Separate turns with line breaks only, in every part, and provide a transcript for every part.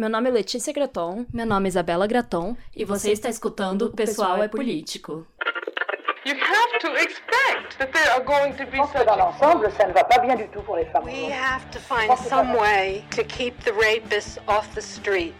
Meu nome é Letícia Graton.
Meu nome é Isabela Graton.
E você está escutando O Pessoal é Político. You have to expect that there are going to be such dans l'ensemble, ça ne va pas bien du tout pour les femmes. We have to find some way to keep the rapists off the street.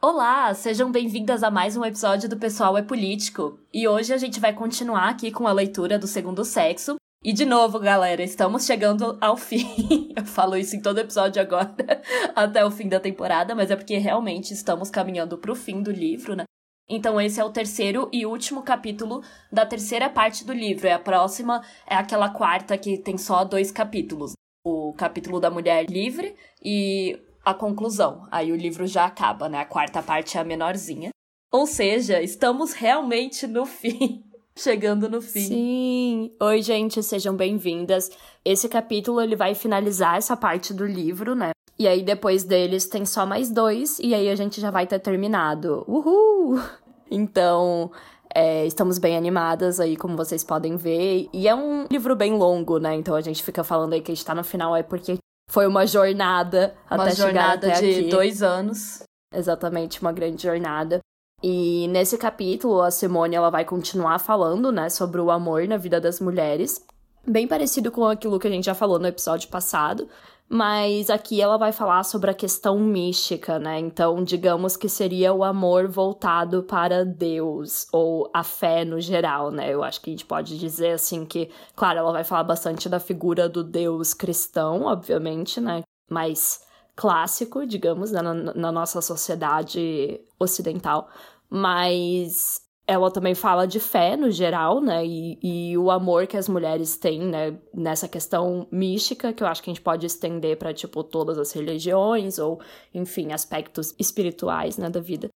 Olá, sejam bem-vindas a mais um episódio do Pessoal é Político. E hoje a gente vai continuar aqui com a leitura do Segundo Sexo. E de novo, galera, estamos chegando ao fim. Eu falo isso em todo episódio agora, até o fim da temporada, mas é porque realmente estamos caminhando para o fim do livro, né? Então esse é o terceiro e último capítulo da terceira parte do livro. E a próxima é aquela quarta que tem só dois capítulos. O capítulo da mulher livre e a conclusão. Aí o livro já acaba, né? A quarta parte é a menorzinha. Ou seja, estamos realmente no fim. Chegando no fim.
Sim. Oi, gente, sejam bem-vindas. Esse capítulo ele vai finalizar essa parte do livro, né? E aí depois deles tem só mais dois e aí a gente já vai ter terminado. Uhul! Então, é, estamos bem animadas aí, como vocês podem ver. E é um livro bem longo, né? Então a gente fica falando aí que a gente tá no final é porque foi uma jornada
uma
até
jornada
chegar até
de
aqui.
dois anos.
Exatamente, uma grande jornada. E nesse capítulo, a Simone ela vai continuar falando, né, sobre o amor na vida das mulheres. Bem parecido com aquilo que a gente já falou no episódio passado. Mas aqui ela vai falar sobre a questão mística, né? Então, digamos que seria o amor voltado para Deus, ou a fé no geral, né? Eu acho que a gente pode dizer assim que, claro, ela vai falar bastante da figura do Deus cristão, obviamente, né? Mais clássico, digamos, né? na, na nossa sociedade ocidental. Mas ela também fala de fé no geral, né? E, e, o amor que as mulheres têm, né? Nessa questão mística, que eu acho que a gente pode estender para tipo todas as religiões ou, enfim, aspectos espirituais, né, da vida.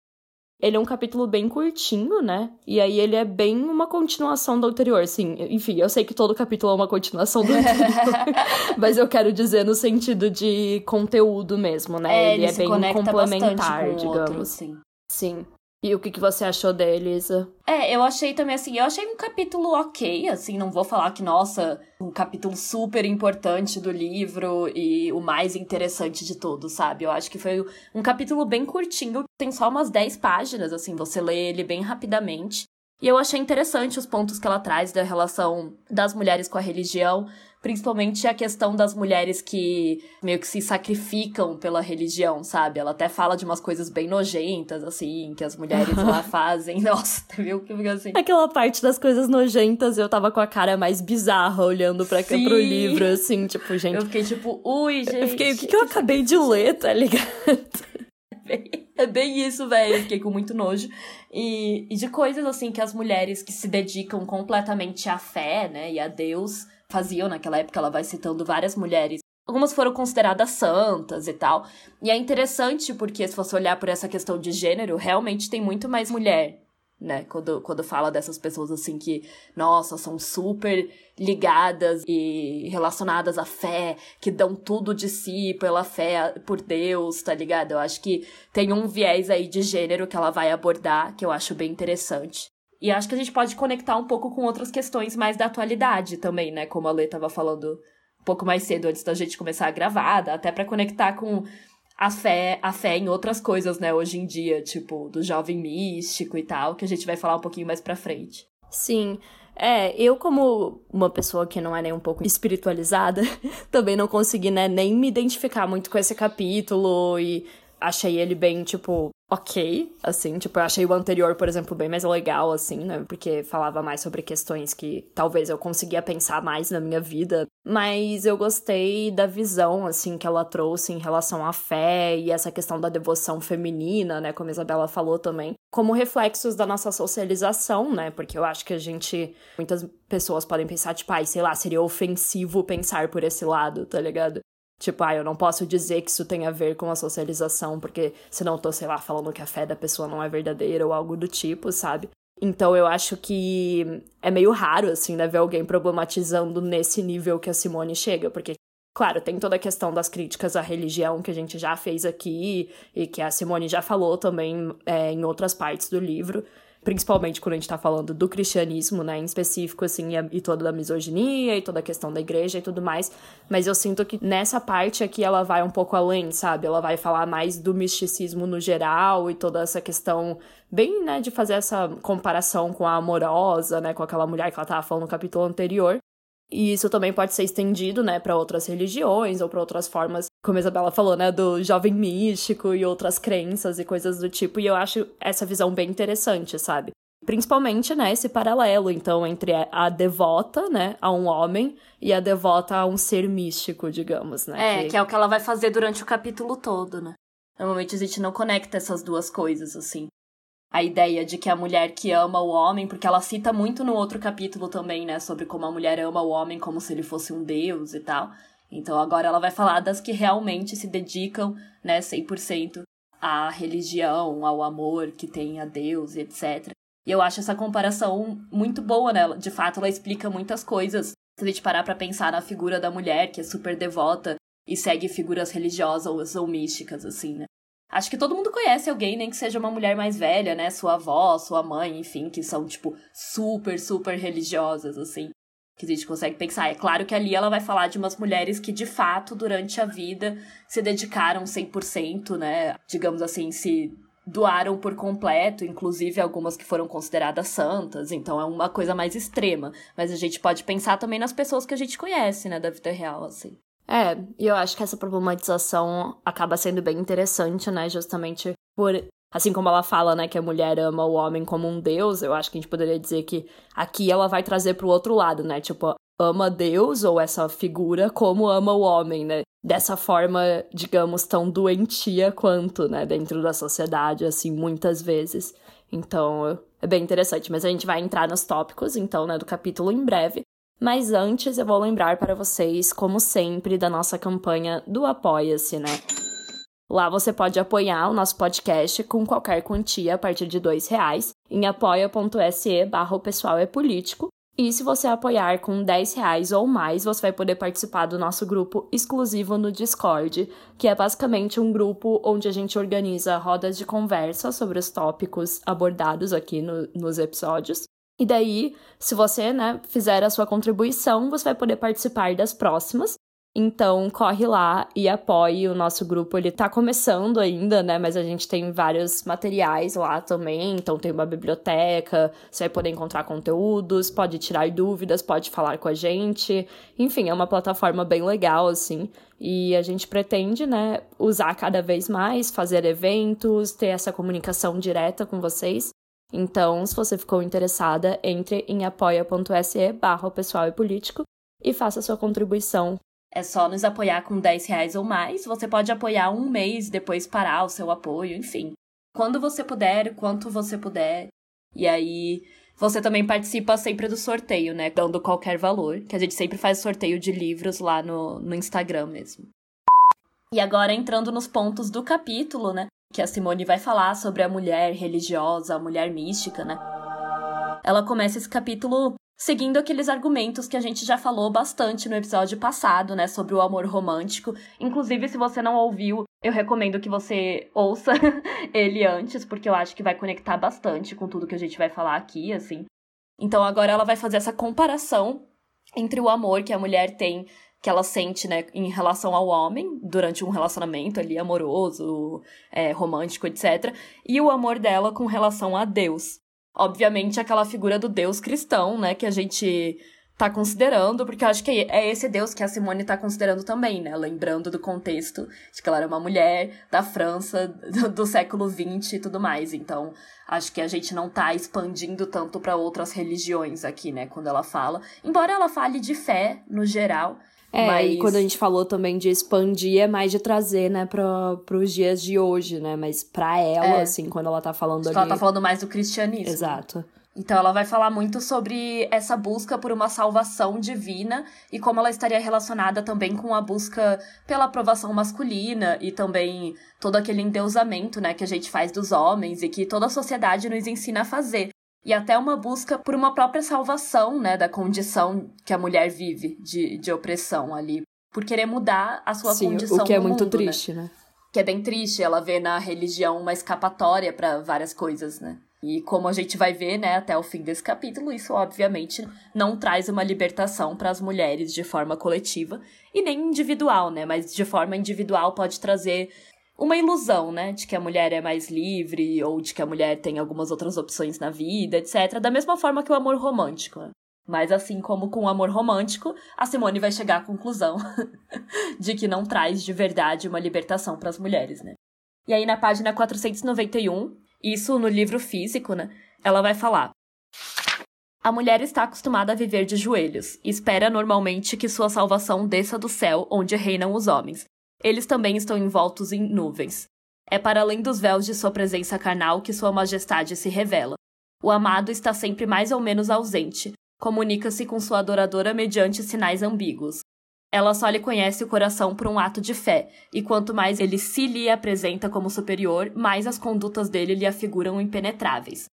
Ele é um capítulo bem curtinho, né? E aí ele é bem uma continuação do anterior, assim. Enfim, eu sei que todo capítulo é uma continuação do anterior, mas eu quero dizer no sentido de conteúdo mesmo, né?
É,
ele,
ele
é bem complementar,
com
digamos.
Outro, sim.
Sim. E o que, que você achou dele, Isa?
É, eu achei também assim, eu achei um capítulo ok, assim, não vou falar que, nossa, um capítulo super importante do livro e o mais interessante de todos, sabe? Eu acho que foi um capítulo bem curtinho, tem só umas 10 páginas, assim, você lê ele bem rapidamente. E eu achei interessante os pontos que ela traz da relação das mulheres com a religião, principalmente a questão das mulheres que meio que se sacrificam pela religião, sabe? Ela até fala de umas coisas bem nojentas, assim, que as mulheres lá fazem. Nossa, viu que fica assim.
Aquela parte das coisas nojentas, eu tava com a cara mais bizarra olhando pra,
Sim.
pro livro, assim, tipo, gente.
Eu fiquei tipo, ui, gente.
Eu fiquei, o que, que eu acabei de ler, tá ligado?
É bem isso, velho. Fiquei com muito nojo. E, e de coisas assim que as mulheres que se dedicam completamente à fé, né, e a Deus faziam naquela época. Ela vai citando várias mulheres. Algumas foram consideradas santas e tal. E é interessante porque, se você olhar por essa questão de gênero, realmente tem muito mais mulher né? Quando, quando fala dessas pessoas assim que, nossa, são super ligadas e relacionadas à fé, que dão tudo de si pela fé por Deus, tá ligado? Eu acho que tem um viés aí de gênero que ela vai abordar, que eu acho bem interessante. E acho que a gente pode conectar um pouco com outras questões mais da atualidade também, né? Como a Lê tava falando um pouco mais cedo antes da gente começar a gravar, até para conectar com a fé, a fé em outras coisas, né, hoje em dia, tipo, do jovem místico e tal, que a gente vai falar um pouquinho mais pra frente.
Sim. É, eu como uma pessoa que não é nem um pouco espiritualizada, também não consegui, né, nem me identificar muito com esse capítulo e achei ele bem, tipo, ok, assim, tipo, eu achei o anterior, por exemplo, bem mais legal, assim, né, porque falava mais sobre questões que talvez eu conseguia pensar mais na minha vida, mas eu gostei da visão, assim, que ela trouxe em relação à fé e essa questão da devoção feminina, né, como a Isabela falou também, como reflexos da nossa socialização, né, porque eu acho que a gente, muitas pessoas podem pensar, tipo, ai, sei lá, seria ofensivo pensar por esse lado, tá ligado? Tipo, ah, eu não posso dizer que isso tem a ver com a socialização, porque senão eu tô, sei lá, falando que a fé da pessoa não é verdadeira ou algo do tipo, sabe? Então eu acho que é meio raro, assim, né, ver alguém problematizando nesse nível que a Simone chega, porque, claro, tem toda a questão das críticas à religião que a gente já fez aqui e que a Simone já falou também é, em outras partes do livro. Principalmente quando a gente tá falando do cristianismo, né, em específico, assim, e toda a misoginia e toda a questão da igreja e tudo mais. Mas eu sinto que nessa parte aqui ela vai um pouco além, sabe? Ela vai falar mais do misticismo no geral e toda essa questão bem, né, de fazer essa comparação com a amorosa, né, com aquela mulher que ela tava falando no capítulo anterior. E isso também pode ser estendido, né, para outras religiões ou para outras formas, como a Isabela falou, né, do jovem místico e outras crenças e coisas do tipo. E eu acho essa visão bem interessante, sabe? Principalmente, né, esse paralelo, então, entre a devota, né, a um homem e a devota a um ser místico, digamos,
né? É, que, que é o que ela vai fazer durante o capítulo todo, né? Normalmente a gente não conecta essas duas coisas, assim a ideia de que a mulher que ama o homem, porque ela cita muito no outro capítulo também, né, sobre como a mulher ama o homem como se ele fosse um deus e tal. Então agora ela vai falar das que realmente se dedicam, né, 100% à religião, ao amor que tem a Deus etc. E eu acho essa comparação muito boa, né? De fato, ela explica muitas coisas. Se a gente parar pra pensar na figura da mulher, que é super devota e segue figuras religiosas ou místicas, assim, né? Acho que todo mundo conhece alguém, nem que seja uma mulher mais velha, né? Sua avó, sua mãe, enfim, que são, tipo, super, super religiosas, assim. Que a gente consegue pensar. É claro que ali ela vai falar de umas mulheres que, de fato, durante a vida, se dedicaram 100%, né? Digamos assim, se doaram por completo, inclusive algumas que foram consideradas santas, então é uma coisa mais extrema. Mas a gente pode pensar também nas pessoas que a gente conhece, né, da vida real, assim.
É, e eu acho que essa problematização acaba sendo bem interessante, né? Justamente por. Assim como ela fala, né, que a mulher ama o homem como um deus, eu acho que a gente poderia dizer que aqui ela vai trazer pro outro lado, né? Tipo, ama Deus ou essa figura como ama o homem, né? Dessa forma, digamos, tão doentia quanto, né? Dentro da sociedade, assim, muitas vezes. Então, é bem interessante. Mas a gente vai entrar nos tópicos, então, né, do capítulo em breve. Mas antes eu vou lembrar para vocês, como sempre, da nossa campanha do Apoia-se, né? Lá você pode apoiar o nosso podcast com qualquer quantia a partir de dois reais em apoia.se barra pessoal é político. E se você apoiar com 10 reais ou mais, você vai poder participar do nosso grupo exclusivo no Discord, que é basicamente um grupo onde a gente organiza rodas de conversa sobre os tópicos abordados aqui no, nos episódios. E daí, se você, né, fizer a sua contribuição, você vai poder participar das próximas. Então, corre lá e apoie o nosso grupo. Ele tá começando ainda, né? Mas a gente tem vários materiais lá também. Então, tem uma biblioteca, você vai poder encontrar conteúdos, pode tirar dúvidas, pode falar com a gente. Enfim, é uma plataforma bem legal, assim. E a gente pretende, né, usar cada vez mais, fazer eventos, ter essa comunicação direta com vocês. Então, se você ficou interessada, entre em apoia.se barra pessoal e político e faça sua contribuição.
É só nos apoiar com 10 reais ou mais. Você pode apoiar um mês, depois parar o seu apoio, enfim. Quando você puder, quanto você puder. E aí, você também participa sempre do sorteio, né? Dando qualquer valor. Que a gente sempre faz sorteio de livros lá no, no Instagram mesmo. E agora, entrando nos pontos do capítulo, né? Que a Simone vai falar sobre a mulher religiosa, a mulher mística, né? Ela começa esse capítulo seguindo aqueles argumentos que a gente já falou bastante no episódio passado, né, sobre o amor romântico. Inclusive, se você não ouviu, eu recomendo que você ouça ele antes, porque eu acho que vai conectar bastante com tudo que a gente vai falar aqui, assim. Então, agora ela vai fazer essa comparação entre o amor que a mulher tem que ela sente, né, em relação ao homem, durante um relacionamento ali amoroso, é, romântico, etc. E o amor dela com relação a Deus. Obviamente, aquela figura do Deus cristão, né, que a gente tá considerando, porque eu acho que é esse Deus que a Simone tá considerando também, né? Lembrando do contexto de que ela era uma mulher da França do, do século XX e tudo mais. Então, acho que a gente não tá expandindo tanto para outras religiões aqui, né? Quando ela fala. Embora ela fale de fé no geral,
é, Mas... e quando a gente falou também de expandir, é mais de trazer, né, para os dias de hoje, né? Mas para ela, é. assim, quando ela tá falando
ali... Ela tá falando mais do cristianismo.
Exato.
Então ela vai falar muito sobre essa busca por uma salvação divina e como ela estaria relacionada também com a busca pela aprovação masculina e também todo aquele endeusamento, né, que a gente faz dos homens e que toda a sociedade nos ensina a fazer e até uma busca por uma própria salvação, né, da condição que a mulher vive de, de opressão ali, por querer mudar a sua
Sim,
condição
o que é muito
mundo,
triste, né?
né? Que é bem triste, ela vê na religião uma escapatória para várias coisas, né? E como a gente vai ver, né, até o fim desse capítulo, isso obviamente não traz uma libertação para as mulheres de forma coletiva e nem individual, né? Mas de forma individual pode trazer uma ilusão, né, de que a mulher é mais livre ou de que a mulher tem algumas outras opções na vida, etc. Da mesma forma que o amor romântico. Mas assim como com o amor romântico, a Simone vai chegar à conclusão de que não traz de verdade uma libertação para as mulheres, né? E aí na página 491, isso no livro físico, né? Ela vai falar: A mulher está acostumada a viver de joelhos e espera normalmente que sua salvação desça do céu onde reinam os homens. Eles também estão envoltos em nuvens. É para além dos véus de sua presença carnal que sua majestade se revela. O amado está sempre mais ou menos ausente, comunica-se com sua adoradora mediante sinais ambíguos. Ela só lhe conhece o coração por um ato de fé, e quanto mais ele se lhe apresenta como superior, mais as condutas dele lhe afiguram impenetráveis.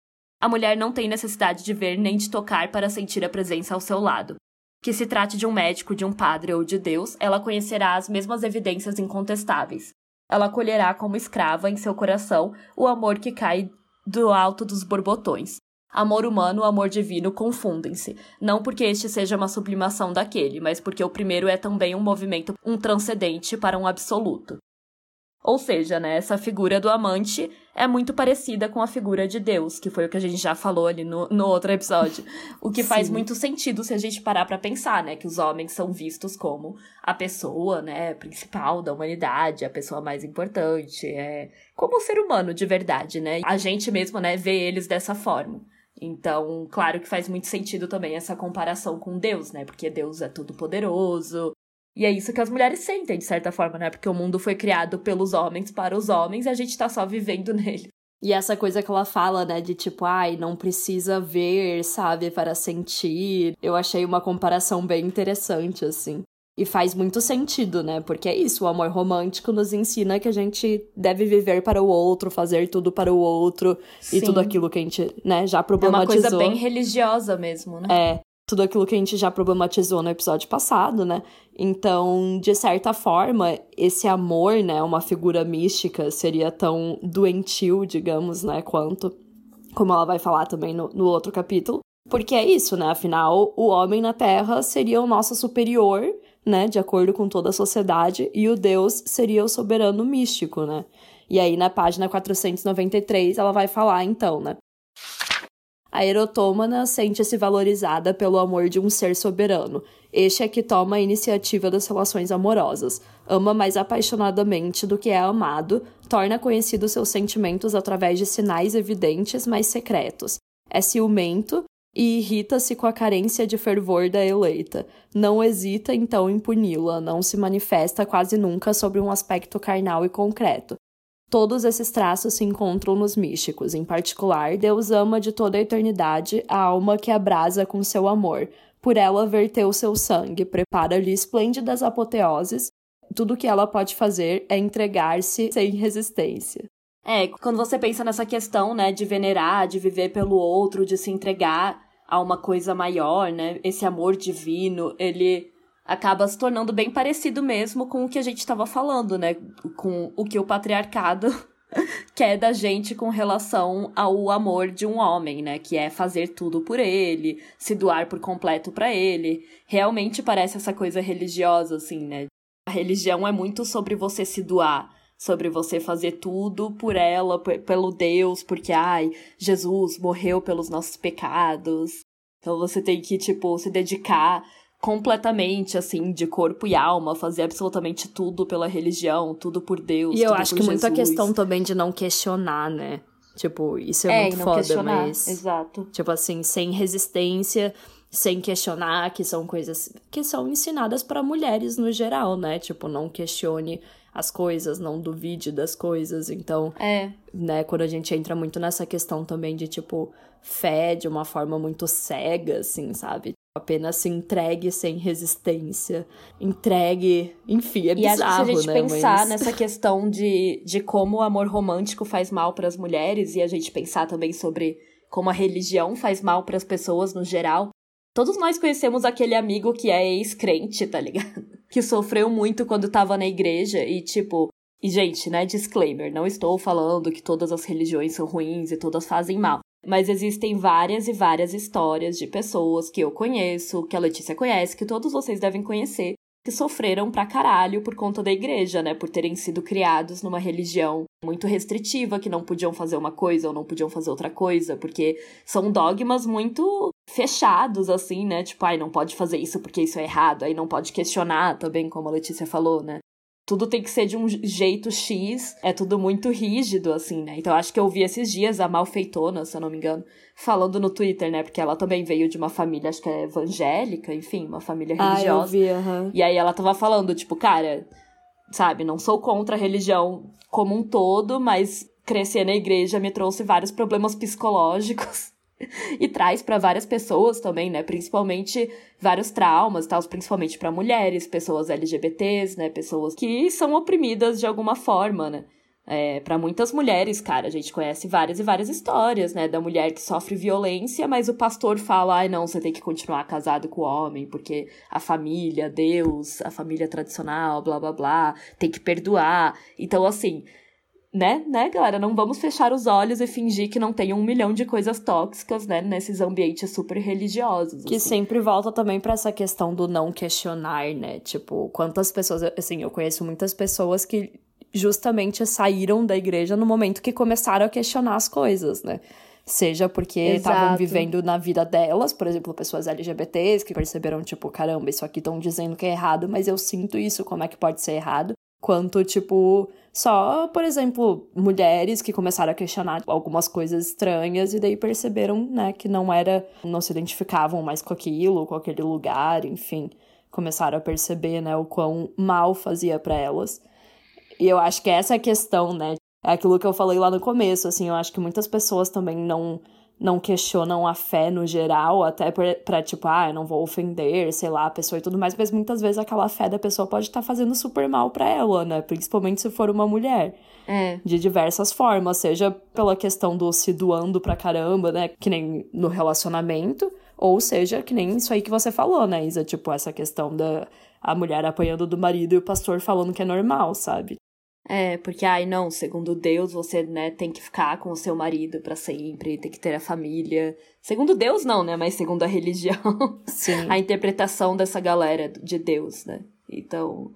A mulher não tem necessidade de ver nem de tocar para sentir a presença ao seu lado. Que se trate de um médico, de um padre ou de Deus, ela conhecerá as mesmas evidências incontestáveis. Ela acolherá como escrava em seu coração o amor que cai do alto dos borbotões, Amor humano e amor divino confundem-se, não porque este seja uma sublimação daquele, mas porque o primeiro é também um movimento, um transcendente para um absoluto. Ou seja, né, essa figura do amante é muito parecida com a figura de Deus, que foi o que a gente já falou ali no, no outro episódio. O que faz muito sentido se a gente parar para pensar, né, que os homens são vistos como a pessoa, né, principal da humanidade, a pessoa mais importante, é como o ser humano de verdade, né? A gente mesmo, né, vê eles dessa forma. Então, claro que faz muito sentido também essa comparação com Deus, né? Porque Deus é todo poderoso. E é isso que as mulheres sentem, de certa forma, né? Porque o mundo foi criado pelos homens para os homens e a gente tá só vivendo nele.
E essa coisa que ela fala, né, de tipo, ai, não precisa ver, sabe, para sentir. Eu achei uma comparação bem interessante, assim. E faz muito sentido, né? Porque é isso, o amor romântico nos ensina que a gente deve viver para o outro, fazer tudo para o outro Sim. e tudo aquilo que a gente, né, já problematizou.
É uma coisa bem religiosa mesmo, né?
É, tudo aquilo que a gente já problematizou no episódio passado, né? Então, de certa forma, esse amor, né, uma figura mística, seria tão doentio, digamos, né, quanto como ela vai falar também no, no outro capítulo. Porque é isso, né? Afinal, o homem na Terra seria o nosso superior né, de acordo com toda a sociedade, e o Deus seria o soberano místico, né? E aí na página 493 ela vai falar então, né? A erotômana sente-se valorizada pelo amor de um ser soberano. Este é que toma a iniciativa das relações amorosas. Ama mais apaixonadamente do que é amado, torna conhecidos seus sentimentos através de sinais evidentes, mas secretos. É ciumento e irrita-se com a carência de fervor da eleita. Não hesita então em puni-la, não se manifesta quase nunca sobre um aspecto carnal e concreto. Todos esses traços se encontram nos místicos. Em particular, Deus ama de toda a eternidade a alma que abrasa com seu amor. Por ela verteu seu sangue, prepara-lhe esplêndidas apoteoses. Tudo que ela pode fazer é entregar-se sem resistência.
É, quando você pensa nessa questão, né, de venerar, de viver pelo outro, de se entregar a uma coisa maior, né, esse amor divino, ele acaba se tornando bem parecido mesmo com o que a gente estava falando, né, com o que o patriarcado quer da gente com relação ao amor de um homem, né, que é fazer tudo por ele, se doar por completo para ele. Realmente parece essa coisa religiosa assim, né? A religião é muito sobre você se doar sobre você fazer tudo por ela, pelo Deus, porque, ai, Jesus morreu pelos nossos pecados. Então você tem que, tipo, se dedicar completamente, assim, de corpo e alma, fazer absolutamente tudo pela religião, tudo por Deus.
E eu acho que muita questão também de não questionar, né? Tipo, isso é, é muito foda, questionar. mas.
Exato.
Tipo assim, sem resistência, sem questionar, que são coisas que são ensinadas para mulheres no geral, né? Tipo, não questione as coisas, não duvide das coisas. Então,
é.
né, quando a gente entra muito nessa questão também de, tipo, fé de uma forma muito cega, assim, sabe? Apenas se entregue sem resistência, entregue, enfim, é
e
bizarro,
acho que se a gente
né,
pensar
mas...
nessa questão de, de como o amor romântico faz mal para as mulheres e a gente pensar também sobre como a religião faz mal para as pessoas no geral, Todos nós conhecemos aquele amigo que é ex-crente, tá ligado? Que sofreu muito quando tava na igreja e, tipo. E, gente, né? Disclaimer: não estou falando que todas as religiões são ruins e todas fazem mal. Mas existem várias e várias histórias de pessoas que eu conheço, que a Letícia conhece, que todos vocês devem conhecer, que sofreram pra caralho por conta da igreja, né? Por terem sido criados numa religião muito restritiva, que não podiam fazer uma coisa ou não podiam fazer outra coisa, porque são dogmas muito fechados, assim, né? Tipo, ai, não pode fazer isso porque isso é errado, aí não pode questionar também, como a Letícia falou, né? Tudo tem que ser de um jeito X, é tudo muito rígido, assim, né? Então acho que eu vi esses dias a malfeitona, se eu não me engano, falando no Twitter, né? Porque ela também veio de uma família, acho que é evangélica, enfim, uma família religiosa.
Ah, eu vi, uhum.
E aí ela tava falando, tipo, cara, sabe, não sou contra a religião como um todo, mas crescer na igreja me trouxe vários problemas psicológicos e traz para várias pessoas também, né? Principalmente vários traumas, tal, principalmente para mulheres, pessoas LGBTs, né? Pessoas que são oprimidas de alguma forma, né? É, para muitas mulheres, cara, a gente conhece várias e várias histórias, né? Da mulher que sofre violência, mas o pastor fala: ai, não, você tem que continuar casado com o homem, porque a família, Deus, a família tradicional, blá blá blá, tem que perdoar. Então, assim, né, né, galera? Não vamos fechar os olhos e fingir que não tem um milhão de coisas tóxicas, né, nesses ambientes super religiosos.
Que
assim.
sempre volta também para essa questão do não questionar, né? Tipo, quantas pessoas. Assim, eu conheço muitas pessoas que justamente saíram da igreja no momento que começaram a questionar as coisas, né? Seja porque estavam vivendo na vida delas, por exemplo, pessoas LGBTs que perceberam, tipo, caramba, isso aqui estão dizendo que é errado, mas eu sinto isso, como é que pode ser errado? Quanto, tipo, só, por exemplo, mulheres que começaram a questionar algumas coisas estranhas e daí perceberam, né, que não era, não se identificavam mais com aquilo, com aquele lugar, enfim, começaram a perceber, né, o quão mal fazia para elas. E eu acho que essa é a questão, né? É aquilo que eu falei lá no começo, assim, eu acho que muitas pessoas também não não questionam a fé no geral, até pra, tipo, ah, eu não vou ofender, sei lá, a pessoa e tudo mais, mas muitas vezes aquela fé da pessoa pode estar tá fazendo super mal para ela, né? Principalmente se for uma mulher.
É.
De diversas formas, seja pela questão do se doando pra caramba, né? Que nem no relacionamento, ou seja, que nem isso aí que você falou, né, Isa? Tipo, essa questão da a mulher apanhando do marido e o pastor falando que é normal, sabe?
É, porque, ai, não, segundo Deus, você, né, tem que ficar com o seu marido para sempre, tem que ter a família. Segundo Deus, não, né, mas segundo a religião.
Sim.
a interpretação dessa galera de Deus, né. Então,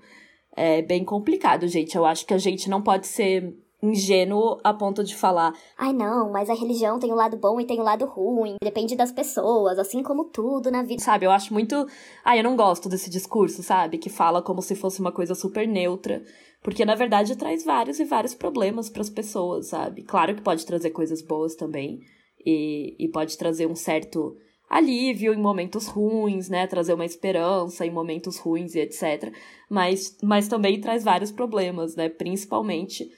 é bem complicado, gente. Eu acho que a gente não pode ser ingênuo a ponto de falar:
ai não, mas a religião tem o um lado bom e tem o um lado ruim, depende das pessoas, assim como tudo na vida.
Sabe, eu acho muito. Ai, eu não gosto desse discurso, sabe? Que fala como se fosse uma coisa super neutra. Porque, na verdade, traz vários e vários problemas para as pessoas, sabe? Claro que pode trazer coisas boas também. E, e pode trazer um certo alívio em momentos ruins, né? Trazer uma esperança em momentos ruins e etc. Mas, mas também traz vários problemas, né? Principalmente,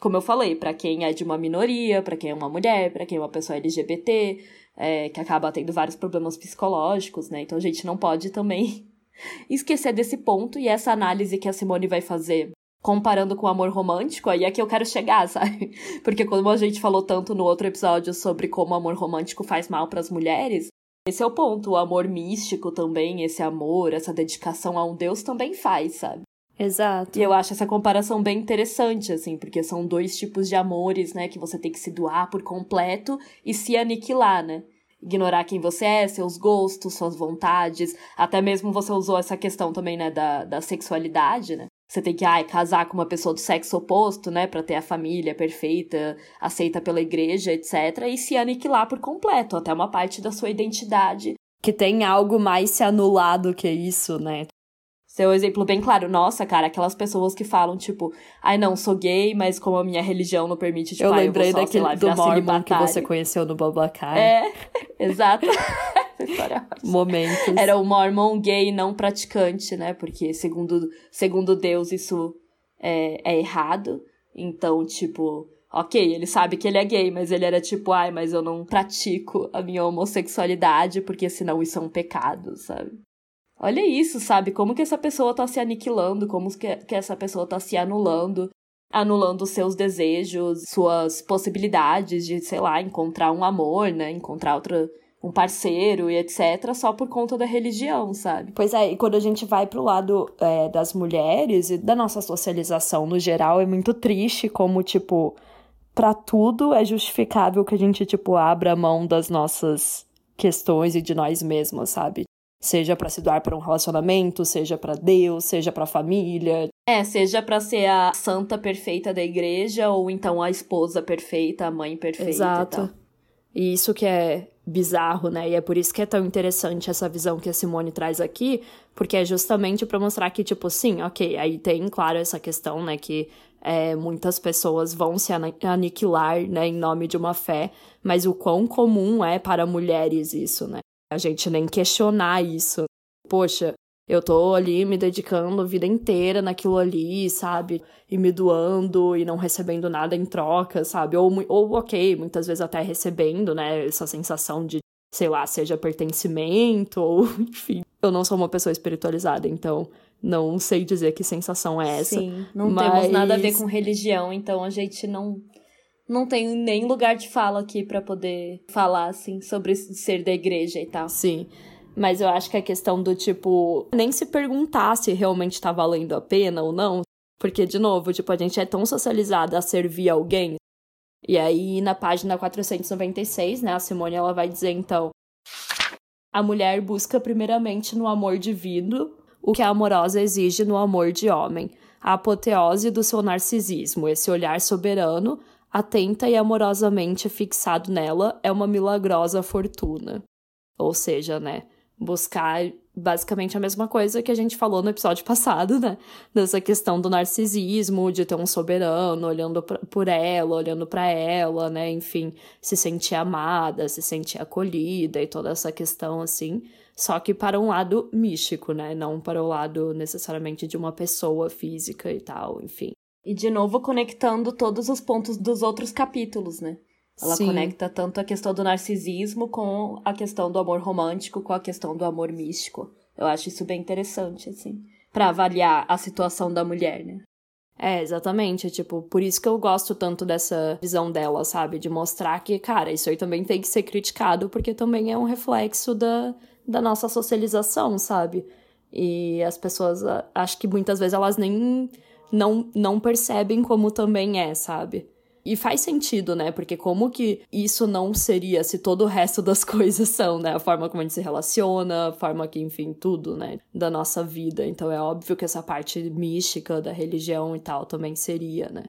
como eu falei, para quem é de uma minoria, para quem é uma mulher, para quem é uma pessoa LGBT, é, que acaba tendo vários problemas psicológicos, né? Então a gente não pode também esquecer desse ponto e essa análise que a Simone vai fazer comparando com o amor romântico, aí é que eu quero chegar, sabe? Porque como a gente falou tanto no outro episódio sobre como o amor romântico faz mal para as mulheres, esse é o ponto, o amor místico também, esse amor, essa dedicação a um deus também faz, sabe?
Exato.
E eu acho essa comparação bem interessante, assim, porque são dois tipos de amores, né, que você tem que se doar por completo e se aniquilar, né? Ignorar quem você é, seus gostos, suas vontades, até mesmo você usou essa questão também, né, da, da sexualidade, né? Você tem que, ai, casar com uma pessoa do sexo oposto, né, para ter a família perfeita, aceita pela igreja, etc, e se aniquilar por completo, até uma parte da sua identidade.
Que tem algo mais se anulado que isso, né?
Seu exemplo bem claro, nossa, cara, aquelas pessoas que falam, tipo, ai não, sou gay, mas como a minha religião não permite, tipo,
eu lembrei
eu vou
só, daquele
lá,
do Mormon que você conheceu no Babacar.
É, exato. Essa história
é Momentos.
Era o Mormon gay não praticante, né? Porque segundo, segundo Deus isso é, é errado. Então, tipo, ok, ele sabe que ele é gay, mas ele era tipo, ai, mas eu não pratico a minha homossexualidade, porque senão isso é um pecado, sabe? Olha isso, sabe? Como que essa pessoa tá se aniquilando, como que, que essa pessoa tá se anulando, anulando seus desejos, suas possibilidades de, sei lá, encontrar um amor, né? Encontrar outra um parceiro e etc., só por conta da religião, sabe?
Pois é, e quando a gente vai pro lado é, das mulheres e da nossa socialização no geral, é muito triste como, tipo, para tudo é justificável que a gente, tipo, abra mão das nossas questões e de nós mesmos, sabe? Seja para se doar para um relacionamento, seja para Deus, seja para família.
É, seja para ser a santa perfeita da igreja ou então a esposa perfeita, a mãe perfeita.
Exato. E, isso que é bizarro, né? E é por isso que é tão interessante essa visão que a Simone traz aqui, porque é justamente para mostrar que, tipo, sim, ok, aí tem, claro, essa questão, né, que é, muitas pessoas vão se aniquilar, né, em nome de uma fé, mas o quão comum é para mulheres isso, né? A gente nem questionar isso. Poxa, eu tô ali me dedicando a vida inteira naquilo ali, sabe? E me doando e não recebendo nada em troca, sabe? Ou, ou ok, muitas vezes até recebendo, né? Essa sensação de, sei lá, seja pertencimento, ou enfim. Eu não sou uma pessoa espiritualizada, então não sei dizer que sensação é essa.
Sim, não
mas...
temos nada a ver com religião, então a gente não não tem nem lugar de fala aqui para poder falar assim sobre ser da igreja e tal.
Sim. Mas eu acho que a questão do tipo, nem se perguntar se realmente tá valendo a pena ou não. Porque, de novo, tipo, a gente é tão socializada a servir alguém. E aí, na página 496, né, a Simone ela vai dizer então: a mulher busca primeiramente no amor divino o que a amorosa exige no amor de homem, a apoteose do seu narcisismo, esse olhar soberano, atenta e amorosamente fixado nela, é uma milagrosa fortuna. Ou seja, né, buscar basicamente a mesma coisa que a gente falou no episódio passado, né? Dessa questão do narcisismo, de ter um soberano olhando por ela, olhando para ela, né? Enfim, se sentir amada, se sentir acolhida e toda essa questão assim. Só que para um lado místico, né? Não para o lado necessariamente de uma pessoa física e tal, enfim.
E de novo conectando todos os pontos dos outros capítulos, né? Ela Sim. conecta tanto a questão do narcisismo com a questão do amor romântico, com a questão do amor místico. Eu acho isso bem interessante, assim, para avaliar a situação da mulher, né?
É, exatamente. Tipo, por isso que eu gosto tanto dessa visão dela, sabe? De mostrar que, cara, isso aí também tem que ser criticado, porque também é um reflexo da, da nossa socialização, sabe? E as pessoas, acho que muitas vezes elas nem não, não percebem como também é, sabe? E faz sentido, né? Porque como que isso não seria se todo o resto das coisas são, né? A forma como a gente se relaciona, a forma que, enfim, tudo, né? Da nossa vida. Então é óbvio que essa parte mística da religião e tal também seria, né?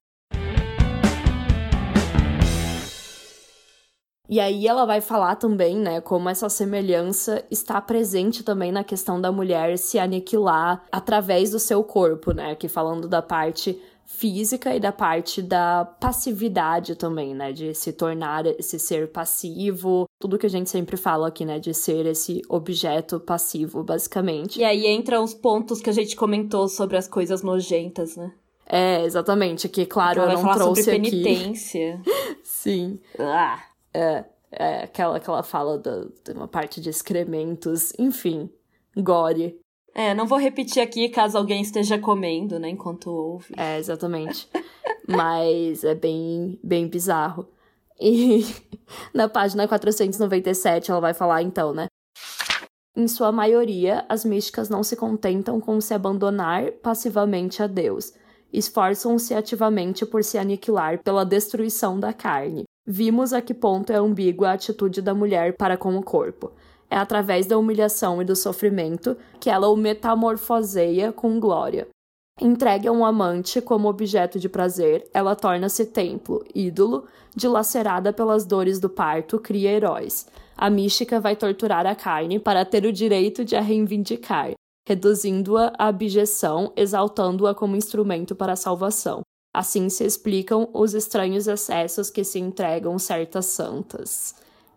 E aí ela vai falar também, né, como essa semelhança está presente também na questão da mulher se aniquilar através do seu corpo, né, que falando da parte física e da parte da passividade também, né? De se tornar esse ser passivo, tudo que a gente sempre fala aqui, né? De ser esse objeto passivo, basicamente.
E aí entram os pontos que a gente comentou sobre as coisas nojentas, né?
É, exatamente, que claro,
Ela
eu não trouxe
sobre
aqui.
penitência.
Sim.
Ah.
É, é aquela que ela fala de uma parte de excrementos, enfim, gore.
É, não vou repetir aqui caso alguém esteja comendo, né, enquanto ouve.
É, exatamente. Mas é bem, bem bizarro. E na página 497 ela vai falar então, né? Em sua maioria, as místicas não se contentam com se abandonar passivamente a Deus. Esforçam-se ativamente por se aniquilar pela destruição da carne. Vimos a que ponto é ambígua a atitude da mulher para com o corpo é através da humilhação e do sofrimento que ela o metamorfoseia com glória. Entregue a um amante como objeto de prazer, ela torna-se templo, ídolo, dilacerada pelas dores do parto, cria heróis. A mística vai torturar a carne para ter o direito de a reivindicar, reduzindo-a à abjeção, exaltando-a como instrumento para a salvação. Assim se explicam os estranhos excessos que se entregam certas santas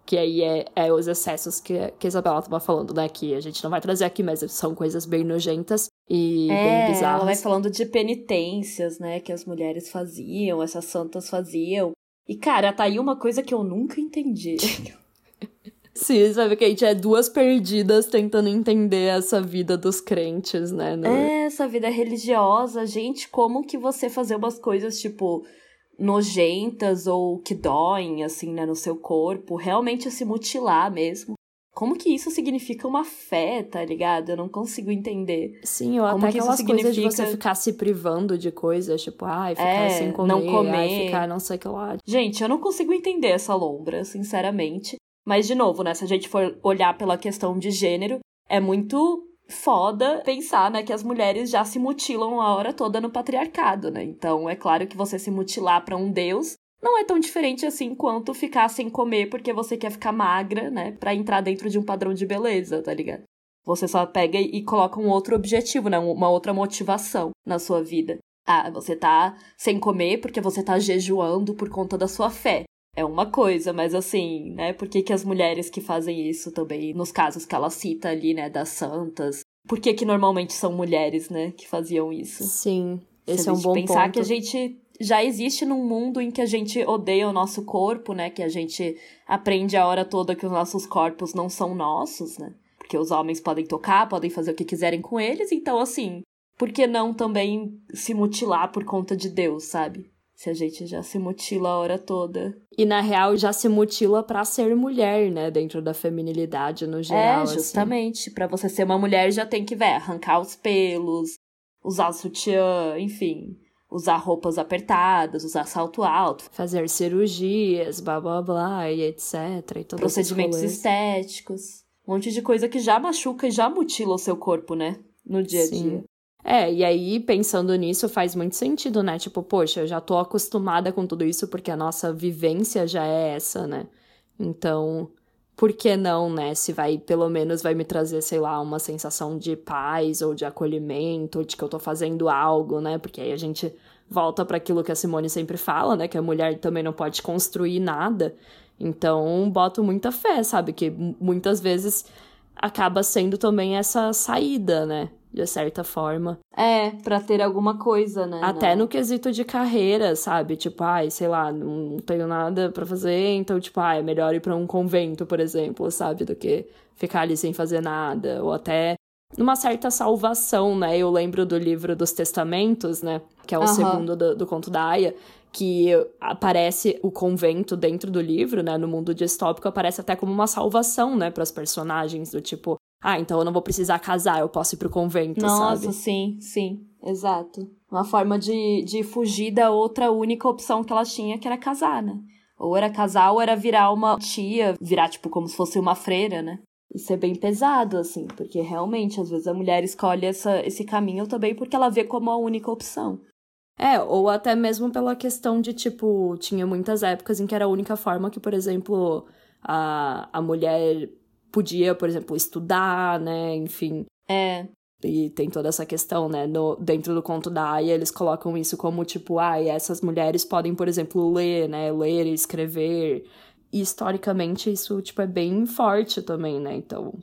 que aí é, é os excessos que, que a Isabela estava falando, né? Que a gente não vai trazer aqui, mas são coisas bem nojentas e
é,
bem bizarras.
Ela vai falando de penitências, né? Que as mulheres faziam, essas santas faziam. E, cara, tá aí uma coisa que eu nunca entendi.
Sim, sabe que a gente é duas perdidas tentando entender essa vida dos crentes, né?
No... É, essa vida religiosa. Gente, como que você fazer umas coisas, tipo, nojentas ou que doem, assim, né, no seu corpo, realmente se mutilar mesmo. como que isso significa uma fé, tá ligado? Eu não consigo entender.
Sim, ou
Como
até
que
aquelas coisas de você
significa-
ficar se privando de coisas, tipo, ai, ficar
É,
sem comer,
não
ai,
comer.
ficar não sei o que lá.
Gente, eu não consigo entender essa lombra, sinceramente. Mas, de novo, né? Se a gente for olhar pela questão de gênero, é muito foda pensar, né, que as mulheres já se mutilam a hora toda no patriarcado, né? Então, é claro que você se mutilar pra um deus não é tão diferente assim quanto ficar sem comer porque você quer ficar magra, né, Pra entrar dentro de um padrão de beleza, tá ligado? Você só pega e coloca um outro objetivo, né, uma outra motivação na sua vida. Ah, você tá sem comer porque você tá jejuando por conta da sua fé. É uma coisa, mas assim, né? Por que, que as mulheres que fazem isso também, nos casos que ela cita ali, né, das santas, por que que normalmente são mulheres, né, que faziam isso?
Sim,
Se
esse é um
gente
bom
pensar
ponto.
que a gente já existe num mundo em que a gente odeia o nosso corpo, né? Que a gente aprende a hora toda que os nossos corpos não são nossos, né? Porque os homens podem tocar, podem fazer o que quiserem com eles, então assim, por que não também se mutilar por conta de Deus, sabe? Se a gente já se mutila a hora toda.
E na real já se mutila pra ser mulher, né? Dentro da feminilidade no geral.
é,
assim.
justamente. Pra você ser uma mulher já tem que, ver, arrancar os pelos, usar sutiã, enfim, usar roupas apertadas, usar salto alto,
Fazer cirurgias, blá blá blá, e etc. E todos
procedimentos estéticos, um monte de coisa que já machuca e já mutila o seu corpo, né? No dia a
Sim. É, e aí, pensando nisso, faz muito sentido, né? Tipo, poxa, eu já tô acostumada com tudo isso porque a nossa vivência já é essa, né? Então, por que não, né? Se vai, pelo menos, vai me trazer, sei lá, uma sensação de paz ou de acolhimento, de que eu tô fazendo algo, né? Porque aí a gente volta para aquilo que a Simone sempre fala, né? Que a mulher também não pode construir nada. Então, boto muita fé, sabe? Que mu- muitas vezes acaba sendo também essa saída, né? De certa forma.
É, pra ter alguma coisa, né?
Até no quesito de carreira, sabe? Tipo, ai, sei lá, não tenho nada pra fazer, então, tipo, ai, é melhor ir pra um convento, por exemplo, sabe? Do que ficar ali sem fazer nada. Ou até numa certa salvação, né? Eu lembro do livro dos Testamentos, né? Que é o
Aham.
segundo do, do conto da Aya. Que aparece o convento dentro do livro, né? No mundo distópico, aparece até como uma salvação, né? Para os personagens, do tipo, ah, então eu não vou precisar casar, eu posso ir pro convento,
Nossa,
sabe?
sim, sim, exato. Uma forma de, de fugir da outra única opção que elas tinham, que era casar, né? Ou era casar, ou era virar uma tia, virar, tipo, como se fosse uma freira, né? Isso é bem pesado, assim, porque realmente, às vezes, a mulher escolhe essa, esse caminho também porque ela vê como a única opção.
É, ou até mesmo pela questão de, tipo, tinha muitas épocas em que era a única forma que, por exemplo, a, a mulher podia, por exemplo, estudar, né? Enfim.
É,
E tem toda essa questão, né? No, dentro do conto da Aya, eles colocam isso como, tipo, ah, essas mulheres podem, por exemplo, ler, né? Ler e escrever. E historicamente isso, tipo, é bem forte também, né? Então,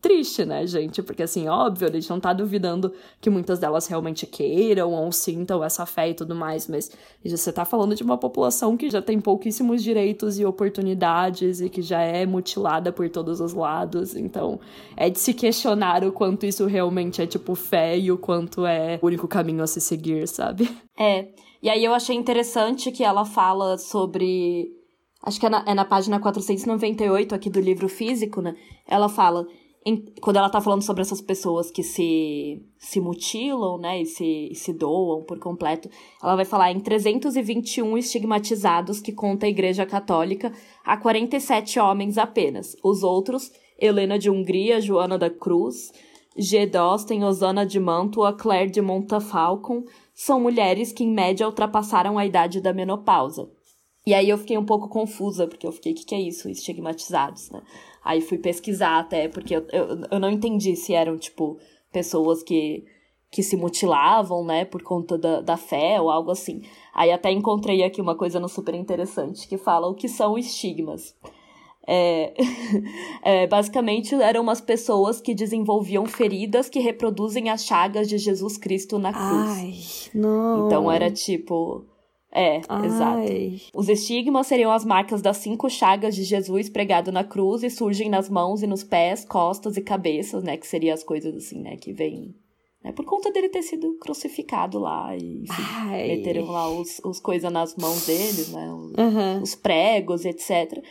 triste, né, gente? Porque, assim, óbvio, a gente não tá duvidando que muitas delas realmente queiram ou sintam essa fé e tudo mais, mas você tá falando de uma população que já tem pouquíssimos direitos e oportunidades e que já é mutilada por todos os lados, então é de se questionar o quanto isso realmente é, tipo, fé e o quanto é o único caminho a se seguir, sabe?
É, e aí eu achei interessante que ela fala sobre. Acho que é na, é na página 498 aqui do livro físico, né? Ela fala. Quando ela tá falando sobre essas pessoas que se, se mutilam, né? E se, e se doam por completo, ela vai falar em 321 estigmatizados que conta a Igreja Católica, há 47 homens apenas. Os outros, Helena de Hungria, Joana da Cruz, G. Dosten, Osana de Mantua, Claire de Montafalcon, são mulheres que, em média, ultrapassaram a idade da menopausa. E aí eu fiquei um pouco confusa, porque eu fiquei, o que, que é isso, estigmatizados, né? Aí fui pesquisar até, porque eu, eu, eu não entendi se eram, tipo, pessoas que, que se mutilavam, né, por conta da, da fé ou algo assim. Aí até encontrei aqui uma coisa no super interessante, que fala o que são estigmas. É, é, basicamente eram umas pessoas que desenvolviam feridas que reproduzem as chagas de Jesus Cristo na cruz.
não.
Então era tipo. É, exato.
Ai.
Os estigmas seriam as marcas das cinco chagas de Jesus pregado na cruz e surgem nas mãos e nos pés, costas e cabeças, né? Que seriam as coisas assim, né? Que vêm. Né, por conta dele ter sido crucificado lá e enfim, meteram lá os, os coisas nas mãos dele, né? Os,
Aham.
os pregos, etc.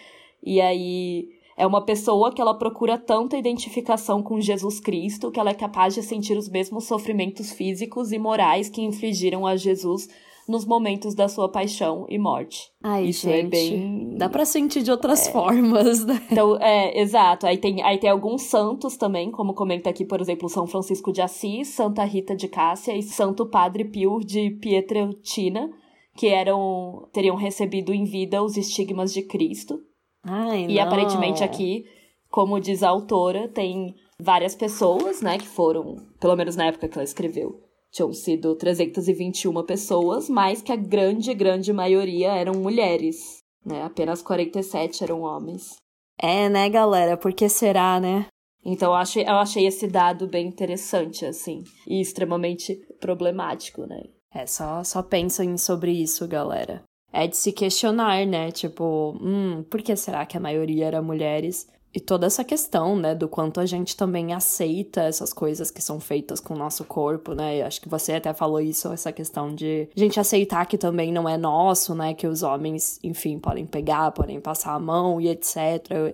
E aí É uma pessoa que ela procura tanta identificação com Jesus Cristo que ela é capaz de sentir os mesmos sofrimentos físicos e morais que infligiram a Jesus nos momentos da sua paixão e morte.
Ai,
Isso
gente,
é bem.
Dá pra sentir de outras formas, né?
Então, é, exato. Aí tem, aí tem alguns santos também, como comenta aqui, por exemplo, São Francisco de Assis, Santa Rita de Cássia e Santo Padre Pio de Pietrelcina, que eram teriam recebido em vida os estigmas de Cristo.
Ai,
E
não.
aparentemente aqui, como diz a autora, tem várias pessoas, né, que foram, pelo menos na época que ela escreveu, tinham sido 321 pessoas, mas que a grande, grande maioria eram mulheres, né? Apenas 47 eram homens.
É, né, galera? Por que será, né?
Então eu achei, eu achei esse dado bem interessante, assim, e extremamente problemático, né?
É, só, só pensem sobre isso, galera. É de se questionar, né? Tipo, hum, por que será que a maioria era mulheres? E toda essa questão, né, do quanto a gente também aceita essas coisas que são feitas com o nosso corpo, né? Eu acho que você até falou isso, essa questão de a gente aceitar que também não é nosso, né? Que os homens, enfim, podem pegar, podem passar a mão e etc.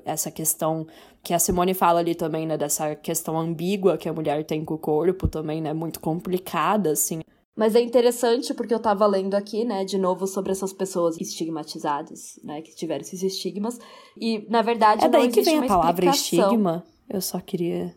Essa questão que a Simone fala ali também, né, dessa questão ambígua que a mulher tem com o corpo também, né? Muito complicada, assim.
Mas é interessante porque eu tava lendo aqui, né, de novo sobre essas pessoas estigmatizadas, né, que tiveram esses estigmas. E, na verdade,
É daí que vem a palavra
explicação.
estigma. Eu só queria.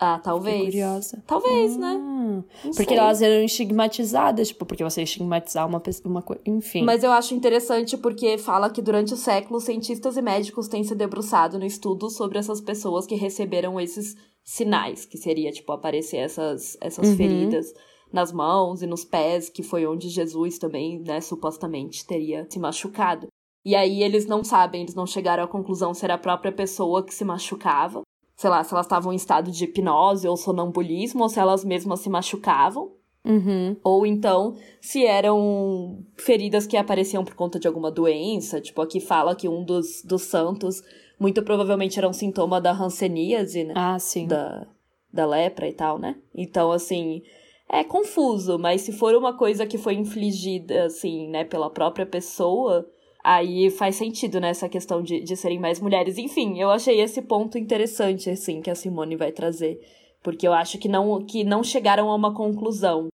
Ah, talvez.
curiosa.
Talvez, né?
Hum,
Não
porque
sei.
elas eram estigmatizadas, tipo, porque você estigmatizar uma pessoa, uma coisa. Enfim.
Mas eu acho interessante porque fala que durante o século, cientistas e médicos têm se debruçado no estudo sobre essas pessoas que receberam esses sinais, que seria, tipo, aparecer essas, essas
Uhum.
feridas nas mãos e nos pés, que foi onde Jesus também, né, supostamente teria se machucado. E aí eles não sabem, eles não chegaram à conclusão se era a própria pessoa que se machucava. Sei lá, se elas estavam em estado de hipnose ou sonambulismo, ou se elas mesmas se machucavam.
Uhum.
Ou então, se eram feridas que apareciam por conta de alguma doença. Tipo, aqui fala que um dos, dos santos muito provavelmente era um sintoma da hanseníase, né?
Ah, sim.
Da, da lepra e tal, né? Então, assim, é confuso, mas se for uma coisa que foi infligida, assim, né, pela própria pessoa, aí faz sentido, né, essa questão de, de serem mais mulheres. Enfim, eu achei esse ponto interessante, assim, que a Simone vai trazer. Porque eu acho que não, que não chegaram a uma conclusão.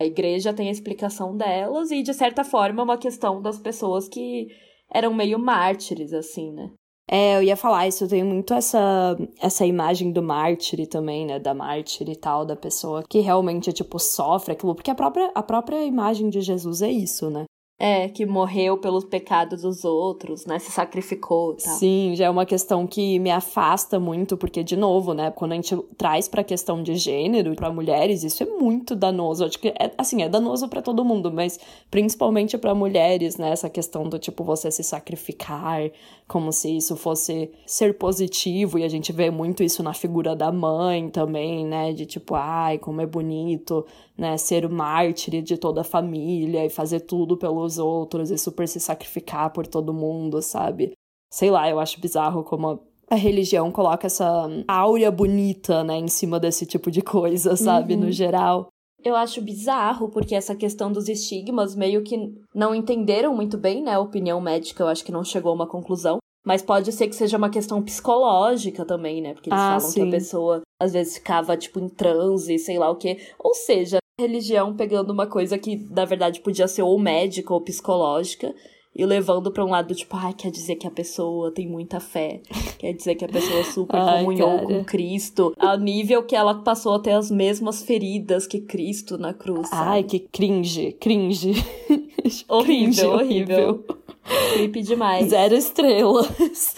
A igreja tem a explicação delas e, de certa forma, é uma questão das pessoas que eram meio mártires, assim, né?
É, eu ia falar isso, eu tenho muito essa, essa imagem do mártir também, né? Da mártir e tal, da pessoa que realmente, tipo, sofre aquilo. Porque a própria, a própria imagem de Jesus é isso, né?
É, que morreu pelos pecados dos outros, né? Se sacrificou e tal.
Sim, já é uma questão que me afasta muito, porque, de novo, né, quando a gente traz pra questão de gênero, pra mulheres, isso é muito danoso. Acho que, é, assim, é danoso pra todo mundo, mas principalmente pra mulheres, né, essa questão do, tipo, você se sacrificar, como se isso fosse ser positivo, e a gente vê muito isso na figura da mãe também, né, de tipo, ai, como é bonito, né, ser o mártir de toda a família e fazer tudo pelos outros e super se sacrificar por todo mundo, sabe? Sei lá, eu acho bizarro como a, a religião coloca essa áurea bonita, né, em cima desse tipo de coisa, sabe, no geral.
Eu acho bizarro, porque essa questão dos estigmas meio que não entenderam muito bem, né? A opinião médica, eu acho que não chegou a uma conclusão. Mas pode ser que seja uma questão psicológica também, né? Porque eles
Ah,
falam que
sim.
a pessoa às vezes ficava, tipo, em transe, sei lá o quê. Ou seja, religião pegando uma coisa que, na verdade, podia ser ou médica ou psicológica. E levando pra um lado, tipo, ai, quer dizer que a pessoa tem muita fé. Quer dizer que a pessoa super
Ai,
comunhou
cara.
com Cristo. Ao nível que ela passou a ter as mesmas feridas que Cristo na cruz. sabe?
Ai, que cringe, cringe.
Horrível,
Cringe,
horrível. Creepy demais.
Zero estrelas.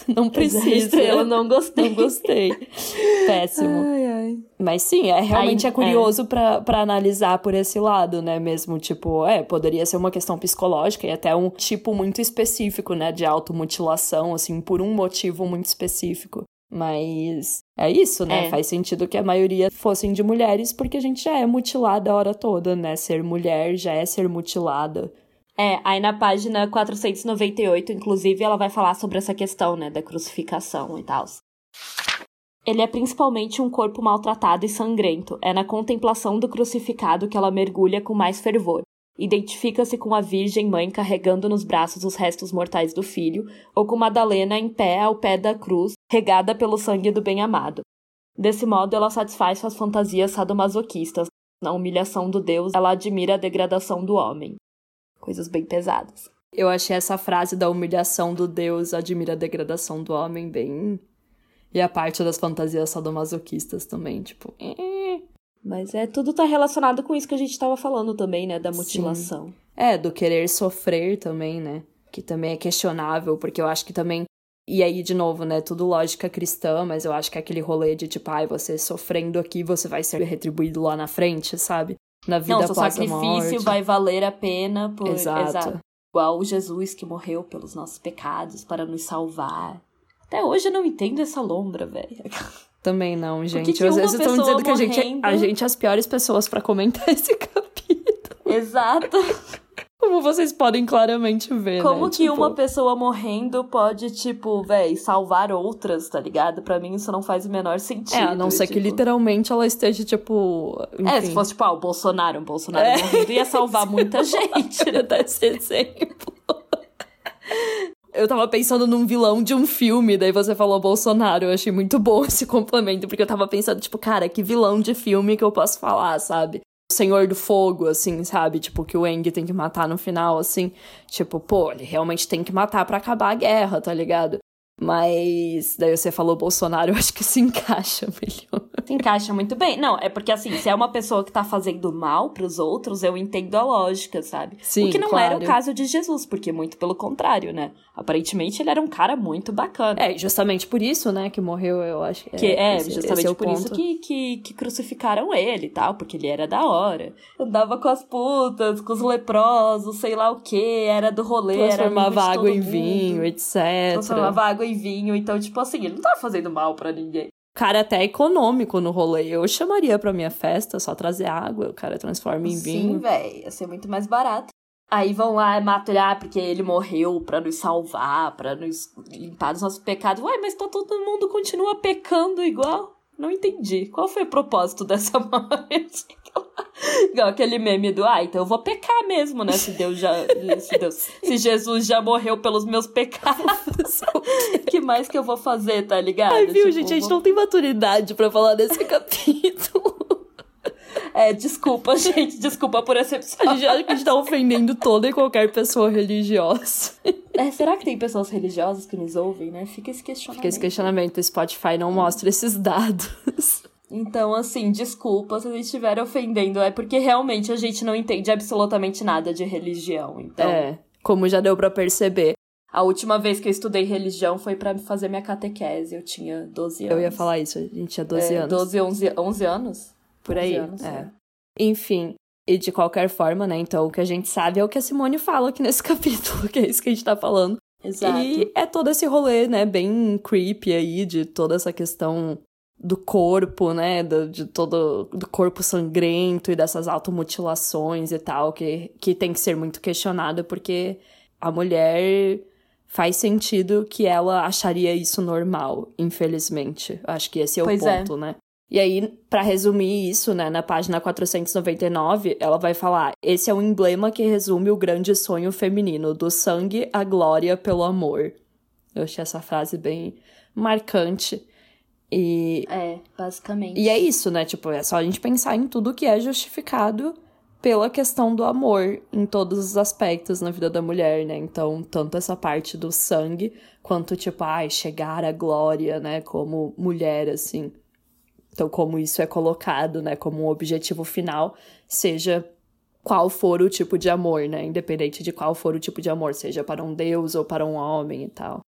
Não precisa.
Zero estrela, não gostei.
Não gostei. Péssimo.
Ai, ai.
Mas sim, é realmente
Aí-
é curioso pra para analisar por esse lado, né? Mesmo, tipo, é, poderia ser uma questão psicológica e até um tipo muito específico, né? De automutilação, assim, por um motivo muito específico. Mas é isso, né?
É.
Faz sentido que a maioria fossem de mulheres, porque a gente já é mutilada a hora toda, né? Ser mulher já é ser mutilada.
É, aí na página 498, inclusive, ela vai falar sobre essa questão, né, da crucificação e tal. Ele é principalmente um corpo maltratado e sangrento. É na contemplação do crucificado que ela mergulha com mais fervor. identifica-se com a Virgem Mãe carregando nos braços os restos mortais do filho, ou com Madalena em pé ao pé da cruz, regada pelo sangue do bem-amado. Desse modo, ela satisfaz suas fantasias sadomasoquistas. Na humilhação do Deus, ela admira a degradação do homem. Coisas bem pesadas.
Eu achei essa frase da humilhação do Deus admira a degradação do homem bem. E a parte das fantasias sadomasoquistas também, tipo. Eh.
Mas é tudo tá relacionado com isso que a gente tava falando também, né? Da mutilação.
Sim. É, do querer sofrer também, né? Que também é questionável, porque eu acho que também. E aí, de novo, né? Tudo lógica cristã, mas eu acho que é aquele rolê de tipo, ai, você sofrendo aqui, você vai ser retribuído lá na frente, sabe? Na vida
Não, seu sacrifício vai valer a pena por.
Exato. Exato.
Igual Jesus que morreu pelos nossos pecados para nos salvar. Até hoje eu não entendo essa lombra, velho.
Também não, gente. Que Às vezes estão dizendo que a gente, é, a gente é as piores pessoas para comentar esse capítulo.
Exato.
Como vocês podem claramente ver,
Como
né?
que tipo... uma pessoa morrendo pode, tipo, véi, salvar outras, tá ligado? Pra mim isso não faz o menor sentido.
É, a não ser
tipo...
que literalmente ela esteja, tipo. Enfim.
É, se fosse, tipo, ah, o Bolsonaro, um Bolsonaro é. morrendo, ia salvar muita gente.
Ia dar esse exemplo. Eu tava pensando num vilão de um filme, daí você falou Bolsonaro. Eu achei muito bom esse complemento, porque eu tava pensando, tipo, cara, que vilão de filme que eu posso falar, sabe? Senhor do Fogo, assim, sabe? Tipo, que o Eng tem que matar no final, assim. Tipo, pô, ele realmente tem que matar para acabar a guerra, tá ligado? Mas daí você falou Bolsonaro, eu acho que se encaixa melhor.
Se encaixa muito bem. Não, é porque assim, se é uma pessoa que tá fazendo mal pros outros, eu entendo a lógica, sabe?
Sim,
o que não
claro.
era o caso de Jesus, porque muito pelo contrário, né? Aparentemente ele era um cara muito bacana.
É, justamente por isso, né, que morreu, eu acho.
Que é, é esse, justamente esse é por ponto. isso que, que, que crucificaram ele e tal, porque ele era da hora. Andava com as putas, com os leprosos, sei lá o que, era do rolê,
Transformava
era
água em
mundo.
vinho, etc.
Transformava água em vinho, então, tipo assim, ele não tava fazendo mal para ninguém.
Cara, até econômico no rolê. Eu chamaria pra minha festa só trazer água, o cara transforma em vinho.
Sim, velho, ia ser muito mais barato. Aí vão lá matar ah, porque ele morreu para nos salvar, para nos limpar dos nossos pecados. Ué, mas tá todo mundo continua pecando igual? Não entendi. Qual foi o propósito dessa morte? Igual aquele meme do, ah, então eu vou pecar mesmo, né? Se Deus já. Se, Deus, se Jesus já morreu pelos meus pecados. que mais que eu vou fazer, tá ligado?
Ai, viu, tipo, gente? A gente vou... não tem maturidade para falar desse capítulo.
É, desculpa, gente, desculpa por episódio.
A gente acha que a gente tá ofendendo toda e qualquer pessoa religiosa.
É, será que tem pessoas religiosas que nos ouvem, né? Fica esse questionamento.
Fica esse questionamento. O Spotify não mostra esses dados.
Então, assim, desculpa se a gente estiver ofendendo. É porque realmente a gente não entende absolutamente nada de religião. Então...
É, como já deu para perceber.
A última vez que eu estudei religião foi para fazer minha catequese. Eu tinha 12 anos.
Eu ia falar isso, a gente tinha 12
é,
anos.
12, 11, 11 anos?
Por aí. Anos, é. é. Enfim, e de qualquer forma, né? Então, o que a gente sabe é o que a Simone fala aqui nesse capítulo, que é isso que a gente tá falando.
Exato.
E é todo esse rolê, né, bem creepy aí, de toda essa questão do corpo, né, do, de todo do corpo sangrento e dessas automutilações e tal, que, que tem que ser muito questionado, porque a mulher faz sentido que ela acharia isso normal, infelizmente. Acho que esse é
pois
o ponto,
é.
né? E aí, para resumir isso, né, na página 499, ela vai falar: esse é um emblema que resume o grande sonho feminino, do sangue à glória pelo amor. Eu achei essa frase bem marcante. E.
É, basicamente.
E é isso, né? Tipo, é só a gente pensar em tudo que é justificado pela questão do amor em todos os aspectos na vida da mulher, né? Então, tanto essa parte do sangue, quanto, tipo, ai, chegar à glória, né? Como mulher, assim. Então, como isso é colocado, né, como um objetivo final, seja qual for o tipo de amor, né, independente de qual for o tipo de amor, seja para um deus ou para um homem e tal.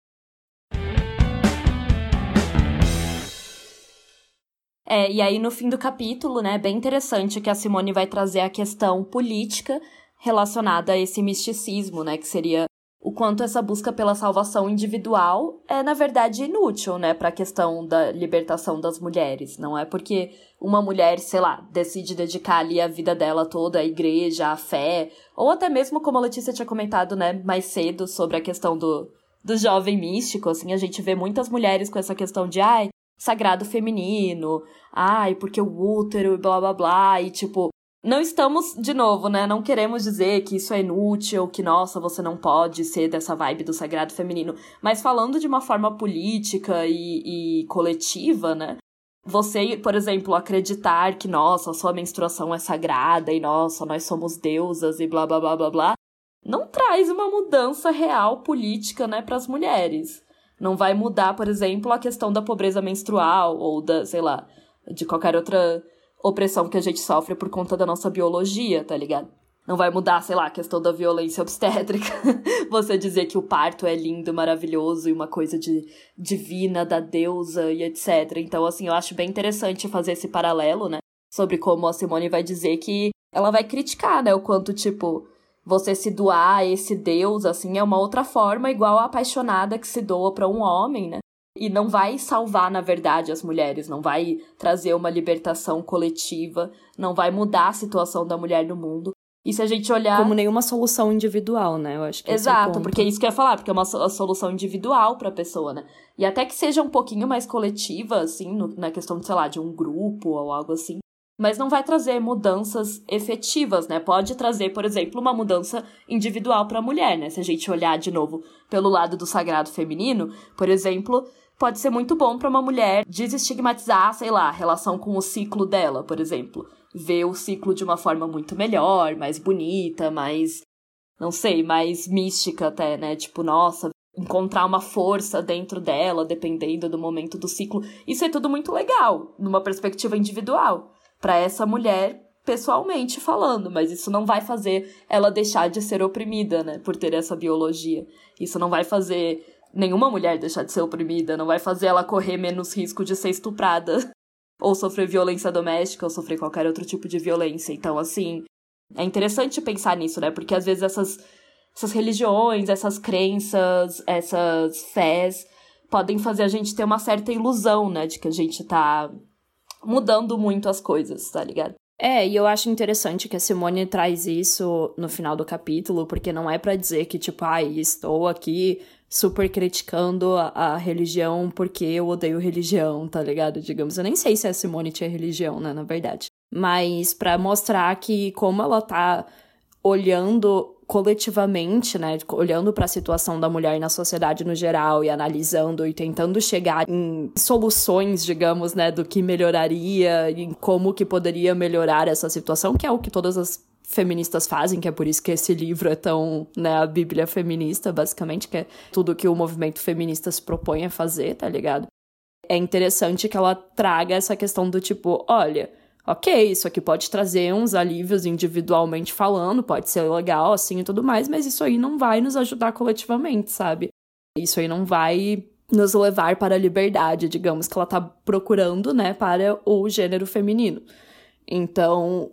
É, e aí no fim do capítulo, né, é bem interessante que a Simone vai trazer a questão política relacionada a esse misticismo, né, que seria o quanto essa busca pela salvação individual é, na verdade, inútil, né, para a questão da libertação das mulheres. Não é porque uma mulher, sei lá, decide dedicar ali a vida dela toda à igreja, à fé, ou até mesmo, como a Letícia tinha comentado, né, mais cedo sobre a questão do, do jovem místico, assim, a gente vê muitas mulheres com essa questão de, ai, sagrado feminino, ai, porque o útero e blá blá blá, e tipo, Não estamos, de novo, né? Não queremos dizer que isso é inútil, que, nossa, você não pode ser dessa vibe do sagrado feminino. Mas falando de uma forma política e, e coletiva, né? Você, por exemplo, acreditar que, nossa, sua menstruação é sagrada e, nossa, nós somos deusas e blá blá blá blá blá, não traz uma mudança real política, né, para as mulheres. Não vai mudar, por exemplo, a questão da pobreza menstrual ou da, sei lá, de qualquer outra opressão que a gente sofre por conta da nossa biologia, tá ligado? Não vai mudar, sei lá, a questão da violência obstétrica. Você dizer que o parto é lindo, maravilhoso e uma coisa de divina da deusa e etc. Então, assim, eu acho bem interessante fazer esse paralelo, né? Sobre como a Simone vai dizer que ela vai criticar, né? O quanto, tipo, você se doar a esse deus, assim, é uma outra forma, igual a apaixonada que se doa para um homem, né? E não vai salvar, na verdade, as mulheres, não vai trazer uma libertação coletiva, não vai mudar a situação da mulher no mundo. E se a gente olhar.
Como nenhuma solução individual, né? Eu acho que
Exato,
é
porque é isso que eu ia falar, porque é uma solução individual pra pessoa, né? E até que seja um pouquinho mais coletiva, assim, no, na questão, de, sei lá, de um grupo ou algo assim mas não vai trazer mudanças efetivas, né? Pode trazer, por exemplo, uma mudança individual para a mulher, né? Se a gente olhar de novo pelo lado do sagrado feminino, por exemplo, pode ser muito bom para uma mulher desestigmatizar, sei lá, a relação com o ciclo dela, por exemplo. Ver o ciclo de uma forma muito melhor, mais bonita, mais. não sei, mais mística até, né? Tipo, nossa, encontrar uma força dentro dela, dependendo do momento do ciclo. Isso é tudo muito legal, numa perspectiva individual para essa mulher pessoalmente falando, mas isso não vai fazer ela deixar de ser oprimida, né, por ter essa biologia. Isso não vai fazer nenhuma mulher deixar de ser oprimida, não vai fazer ela correr menos risco de ser estuprada ou sofrer violência doméstica ou sofrer qualquer outro tipo de violência. Então, assim, é interessante pensar nisso, né? Porque às vezes essas essas religiões, essas crenças, essas fés podem fazer a gente ter uma certa ilusão, né, de que a gente tá mudando muito as coisas, tá ligado?
É, e eu acho interessante que a Simone traz isso no final do capítulo, porque não é para dizer que, tipo, ai, ah, estou aqui super criticando a, a, religião porque eu odeio religião, tá ligado? Digamos, eu nem sei se a Simone tinha religião, né, na verdade. Mas para mostrar que como ela tá olhando coletivamente, né, olhando para a situação da mulher na sociedade no geral e analisando e tentando chegar em soluções, digamos, né, do que melhoraria e como que poderia melhorar essa situação, que é o que todas as feministas fazem, que é por isso que esse livro é tão, né, a bíblia feminista, basicamente, que é tudo que o movimento feminista se propõe a fazer, tá ligado? É interessante que ela traga essa questão do tipo, olha, ok, isso aqui pode trazer uns alívios individualmente falando, pode ser legal assim e tudo mais, mas isso aí não vai nos ajudar coletivamente, sabe? Isso aí não vai nos levar para a liberdade, digamos, que ela tá procurando, né, para o gênero feminino. Então,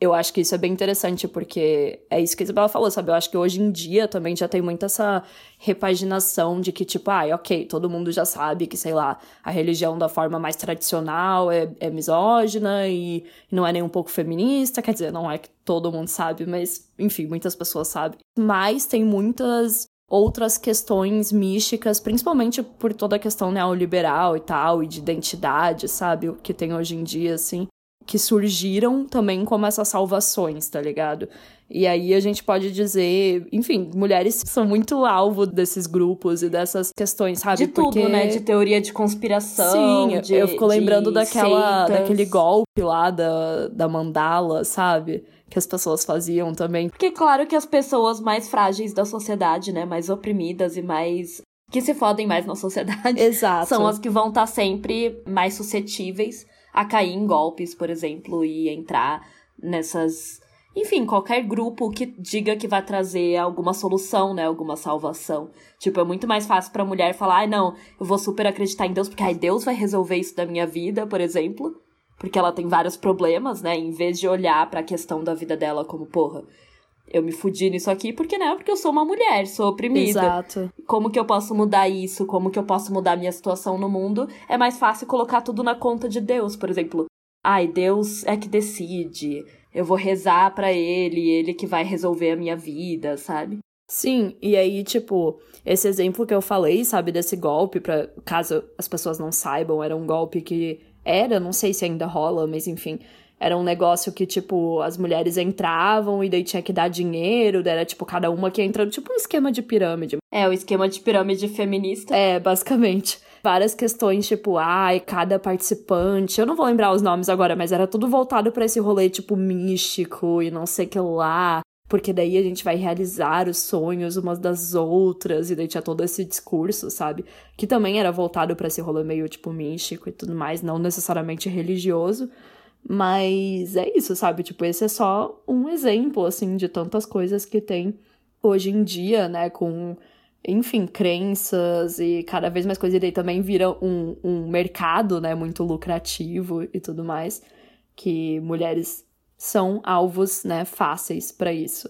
eu acho que isso é bem interessante, porque é isso que a Isabela falou, sabe? Eu acho que hoje em dia também já tem muito essa repaginação de que, tipo, ah, ok, todo mundo já sabe que, sei lá, a religião da forma mais tradicional é, é misógina e não é nem um pouco feminista, quer dizer, não é que todo mundo sabe, mas, enfim, muitas pessoas sabem. Mas tem muitas outras questões místicas, principalmente por toda a questão neoliberal e tal, e de identidade, sabe? O que tem hoje em dia, assim que surgiram também como essas salvações, tá ligado? E aí a gente pode dizer, enfim, mulheres são muito alvo desses grupos e dessas questões, sabe?
De tudo,
Porque...
né? De teoria de conspiração.
Sim,
de,
eu fico lembrando daquela,
seitas.
daquele golpe lá da, da mandala, sabe? Que as pessoas faziam também.
Porque é claro que as pessoas mais frágeis da sociedade, né? Mais oprimidas e mais que se fodem mais na sociedade.
Exato.
São as que vão estar tá sempre mais suscetíveis a cair em golpes, por exemplo, e entrar nessas. Enfim, qualquer grupo que diga que vai trazer alguma solução, né? Alguma salvação. Tipo, é muito mais fácil pra mulher falar, ai, ah, não, eu vou super acreditar em Deus, porque ai, Deus vai resolver isso da minha vida, por exemplo. Porque ela tem vários problemas, né? Em vez de olhar para a questão da vida dela como, porra, eu me fudi nisso aqui, porque não, né, porque eu sou uma mulher, sou oprimida.
Exato.
Como que eu posso mudar isso? Como que eu posso mudar minha situação no mundo? É mais fácil colocar tudo na conta de Deus, por exemplo. Ai, Deus é que decide. Eu vou rezar para ele, ele que vai resolver a minha vida, sabe?
Sim, e aí, tipo, esse exemplo que eu falei, sabe, desse golpe, para caso as pessoas não saibam, era um golpe que era, não sei se ainda rola, mas enfim, era um negócio que, tipo, as mulheres entravam e daí tinha que dar dinheiro, daí era, tipo, cada uma que entrando, tipo um esquema de pirâmide.
É, o esquema de pirâmide feminista.
É, basicamente. Várias questões, tipo, ai, cada participante. Eu não vou lembrar os nomes agora, mas era tudo voltado para esse rolê, tipo, místico e não sei o que lá porque daí a gente vai realizar os sonhos umas das outras, e daí tinha todo esse discurso, sabe? Que também era voltado para esse rolê meio, tipo, místico e tudo mais, não necessariamente religioso, mas é isso, sabe? Tipo, esse é só um exemplo, assim, de tantas coisas que tem hoje em dia, né, com, enfim, crenças e cada vez mais coisas, e daí também vira um, um mercado, né, muito lucrativo e tudo mais, que mulheres são alvos, né, fáceis para isso.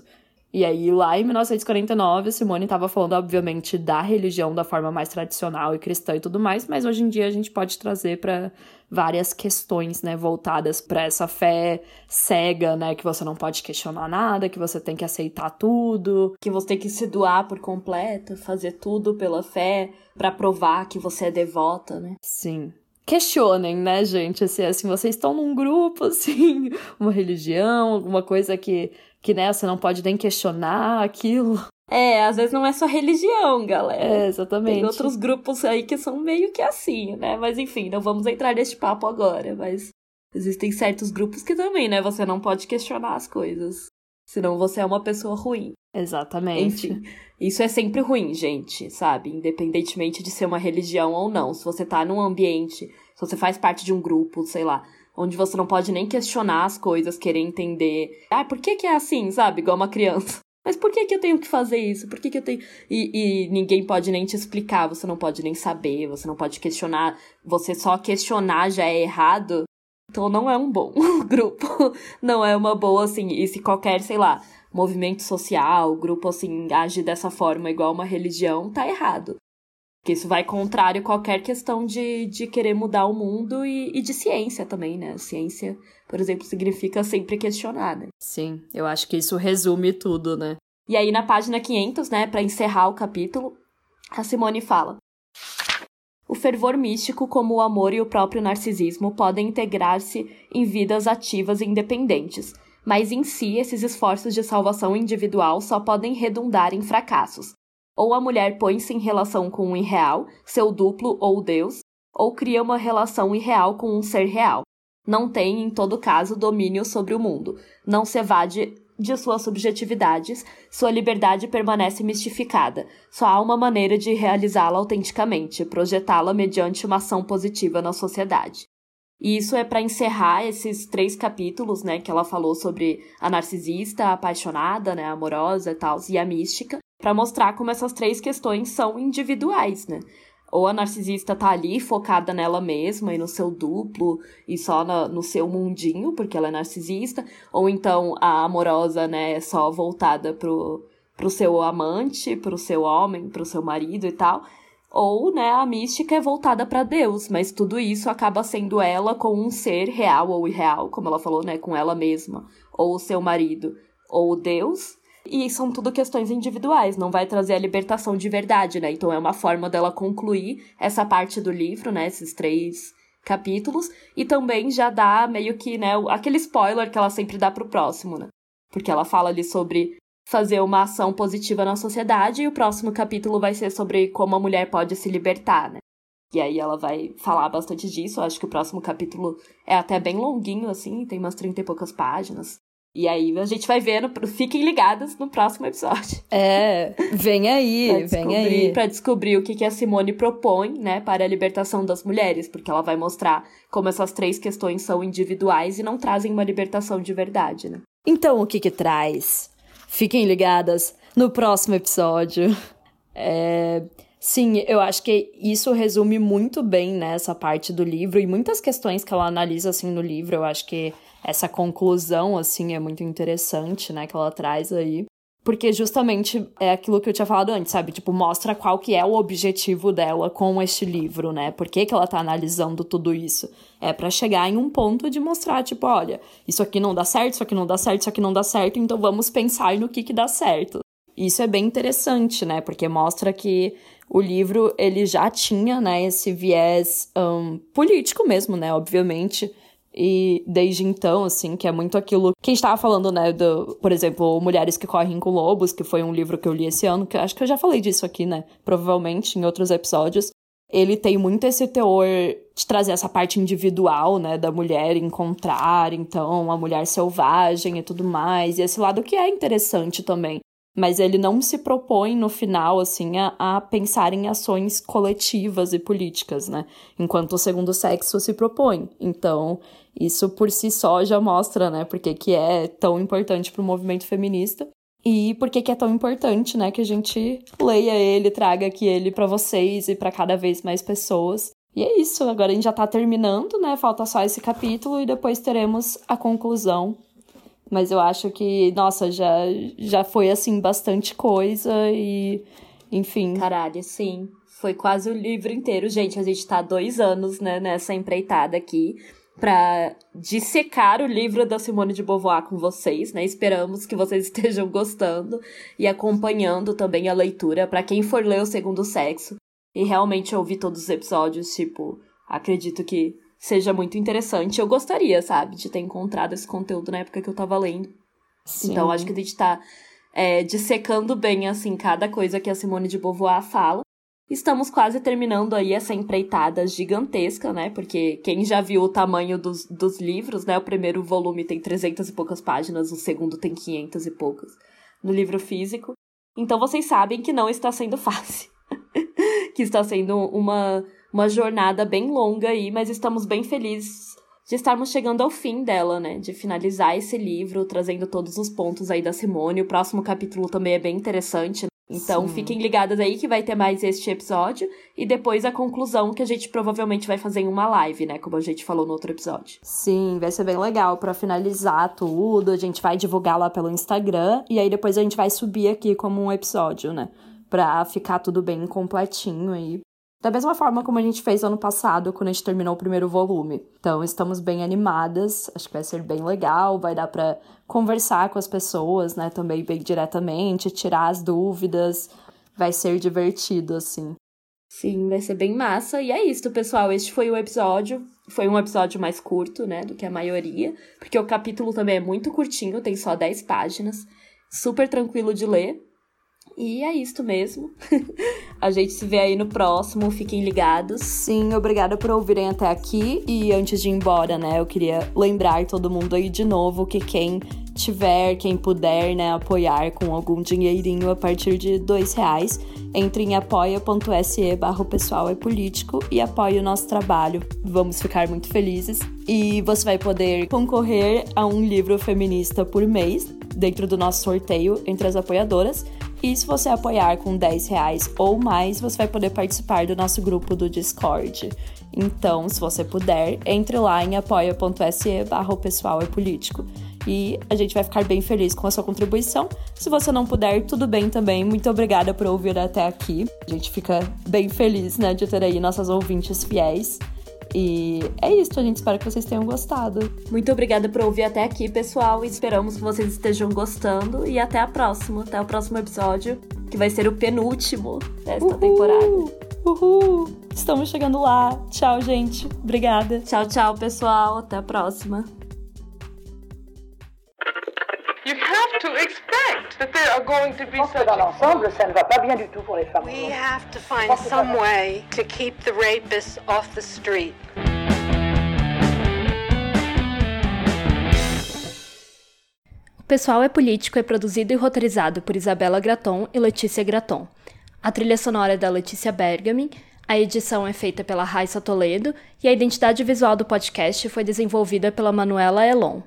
E aí, lá em 1949, Simone estava falando, obviamente, da religião da forma mais tradicional e cristã e tudo mais, mas hoje em dia a gente pode trazer para várias questões, né, voltadas para essa fé cega, né, que você não pode questionar nada, que você tem que aceitar tudo,
que você tem que se doar por completo, fazer tudo pela fé para provar que você é devota, né?
Sim questionem, né, gente? Assim, assim, vocês estão num grupo, assim, uma religião, alguma coisa que, que, né, você não pode nem questionar aquilo.
É, às vezes não é só religião, galera.
É, exatamente.
Tem outros grupos aí que são meio que assim, né? Mas enfim, não vamos entrar neste papo agora, mas existem certos grupos que também, né? Você não pode questionar as coisas. Senão você é uma pessoa ruim.
Exatamente.
Enfim, isso é sempre ruim, gente, sabe? Independentemente de ser uma religião ou não. Se você tá num ambiente, se você faz parte de um grupo, sei lá, onde você não pode nem questionar as coisas, querer entender. Ah, por que que é assim, sabe? Igual uma criança. Mas por que que eu tenho que fazer isso? Por que que eu tenho... E, e ninguém pode nem te explicar, você não pode nem saber, você não pode questionar. Você só questionar já é errado. Então não é um bom grupo. Não é uma boa, assim. E se qualquer, sei lá, movimento social, grupo assim, age dessa forma igual uma religião, tá errado. Porque isso vai contrário a qualquer questão de, de querer mudar o mundo e, e de ciência também, né? Ciência, por exemplo, significa sempre questionar, né?
Sim, eu acho que isso resume tudo, né?
E aí, na página 500, né, para encerrar o capítulo, a Simone fala: O fervor místico, como o amor e o próprio narcisismo, podem integrar-se em vidas ativas e independentes, mas em si esses esforços de salvação individual só podem redundar em fracassos. Ou a mulher põe-se em relação com um irreal, seu duplo ou Deus, ou cria uma relação irreal com um ser real. Não tem, em todo caso, domínio sobre o mundo. Não se evade de suas subjetividades, sua liberdade permanece mistificada. Só há uma maneira de realizá-la autenticamente, projetá-la mediante uma ação positiva na sociedade. E isso é para encerrar esses três capítulos, né, que ela falou sobre a narcisista, a apaixonada, né, amorosa e tal, e a mística, para mostrar como essas três questões são individuais, né? Ou a narcisista tá ali focada nela mesma e no seu duplo e só na, no seu mundinho, porque ela é narcisista, ou então a amorosa, né, é só voltada pro, pro seu amante, pro seu homem, pro seu marido e tal. Ou, né, a mística é voltada para Deus, mas tudo isso acaba sendo ela com um ser real ou irreal, como ela falou, né, com ela mesma, ou o seu marido, ou Deus. E são tudo questões individuais, não vai trazer a libertação de verdade, né? Então é uma forma dela concluir essa parte do livro, né, esses três capítulos, e também já dá meio que, né, aquele spoiler que ela sempre dá pro próximo, né? Porque ela fala ali sobre fazer uma ação positiva na sociedade, e o próximo capítulo vai ser sobre como a mulher pode se libertar, né? E aí ela vai falar bastante disso. Eu acho que o próximo capítulo é até bem longuinho, assim, tem umas 30 e poucas páginas. E aí a gente vai vendo, fiquem ligadas no próximo episódio.
É, vem aí, vem aí.
Pra descobrir o que, que a Simone propõe, né, para a libertação das mulheres, porque ela vai mostrar como essas três questões são individuais e não trazem uma libertação de verdade, né?
Então, o que que traz? Fiquem ligadas no próximo episódio. É, sim, eu acho que isso resume muito bem né, essa parte do livro e muitas questões que ela analisa assim no livro. Eu acho que essa conclusão assim é muito interessante, né, que ela traz aí. Porque justamente é aquilo que eu tinha falado antes, sabe? Tipo, mostra qual que é o objetivo dela com este livro, né? Por que, que ela tá analisando tudo isso? É para chegar em um ponto de mostrar, tipo, olha, isso aqui não dá certo, isso aqui não dá certo, isso aqui não dá certo, então vamos pensar no que que dá certo. Isso é bem interessante, né? Porque mostra que o livro, ele já tinha, né, esse viés um, político mesmo, né? Obviamente, E desde então, assim, que é muito aquilo que a gente tava falando, né, do, por exemplo, Mulheres que Correm com Lobos, que foi um livro que eu li esse ano, que acho que eu já falei disso aqui, né, provavelmente em outros episódios. Ele tem muito esse teor de trazer essa parte individual, né, da mulher encontrar, então, a mulher selvagem e tudo mais, e esse lado que é interessante também. Mas ele não se propõe no final, assim, a, a pensar em ações coletivas e políticas, né? Enquanto o segundo sexo se propõe. Então, isso por si só já mostra, né, porque que é tão importante para o movimento feminista e por que é tão importante, né, que a gente leia ele, traga aqui ele para vocês e para cada vez mais pessoas. E é isso, agora a gente já tá terminando, né? Falta só esse capítulo e depois teremos a conclusão. Mas eu acho que, nossa, já já foi assim bastante coisa e enfim.
Caralho, sim. Foi quase o livro inteiro, gente. A gente tá dois anos, né, nessa empreitada aqui para dissecar o livro da Simone de Beauvoir com vocês, né? Esperamos que vocês estejam gostando e acompanhando também a leitura para quem for ler o Segundo Sexo e realmente ouvir todos os episódios, tipo, acredito que seja muito interessante. Eu gostaria, sabe, de ter encontrado esse conteúdo na época que eu tava lendo. Sim. Então, acho que a gente tá é, dissecando bem, assim, cada coisa que a Simone de Beauvoir fala. Estamos quase terminando aí essa empreitada gigantesca, né? Porque quem já viu o tamanho dos, dos livros, né? O primeiro volume tem 300 e poucas páginas, o segundo tem 500 e poucas no livro físico. Então vocês sabem que não está sendo fácil. que está sendo uma, uma jornada bem longa aí, mas estamos bem felizes de estarmos chegando ao fim dela, né? De finalizar esse livro, trazendo todos os pontos aí da Simone. O próximo capítulo também é bem interessante, então Sim. fiquem ligadas aí que vai ter mais este episódio e depois a conclusão que a gente provavelmente vai fazer em uma live, né, como a gente falou no outro episódio.
Sim, vai ser bem legal para finalizar tudo. A gente vai divulgar lá pelo Instagram e aí depois a gente vai subir aqui como um episódio, né, para ficar tudo bem completinho aí da mesma forma como a gente fez ano passado, quando a gente terminou o primeiro volume. Então, estamos bem animadas, acho que vai ser bem legal, vai dar para conversar com as pessoas, né, também bem diretamente, tirar as dúvidas, vai ser divertido, assim.
Sim, vai ser bem massa. E é isso, pessoal. Este foi o episódio. Foi um episódio mais curto, né, do que a maioria, porque o capítulo também é muito curtinho, tem só 10 páginas. Super tranquilo de ler. E é isto mesmo. a gente se vê aí no próximo. Fiquem ligados.
Sim, obrigada por ouvirem até aqui. E antes de ir embora, né, eu queria lembrar todo mundo aí de novo que quem tiver, quem puder, né, apoiar com algum dinheirinho a partir de dois reais, entre em apoia.se barra pessoal é político e apoie o nosso trabalho. Vamos ficar muito felizes. E você vai poder concorrer a um livro feminista por mês, dentro do nosso sorteio entre as apoiadoras. E se você apoiar com 10 reais ou mais, você vai poder participar do nosso grupo do Discord. Então, se você puder, entre lá em apoia.se barra pessoal é político. E a gente vai ficar bem feliz com a sua contribuição. Se você não puder, tudo bem também. Muito obrigada por ouvir até aqui. A gente fica bem feliz, né, de ter aí nossas ouvintes fiéis. E é isso, a gente espera que vocês tenham gostado.
Muito obrigada por ouvir até aqui, pessoal. Esperamos que vocês estejam gostando. E até a próxima, até o próximo episódio, que vai ser o penúltimo desta Uhul! temporada.
Uhul! Estamos chegando lá. Tchau, gente. Obrigada.
Tchau, tchau, pessoal. Até a próxima. To expect that there are going to be such dans l'ensemble, ça ne va pas bien du tout pour les femmes. We have to find some way to keep the rapists off the street. O Pessoal é Político é produzido e roteirizado por Isabela Graton e Letícia Graton. A trilha sonora é da Letícia Bergamin, a edição é feita pela Raissa Toledo e a identidade visual do podcast foi desenvolvida pela Manuela Elon.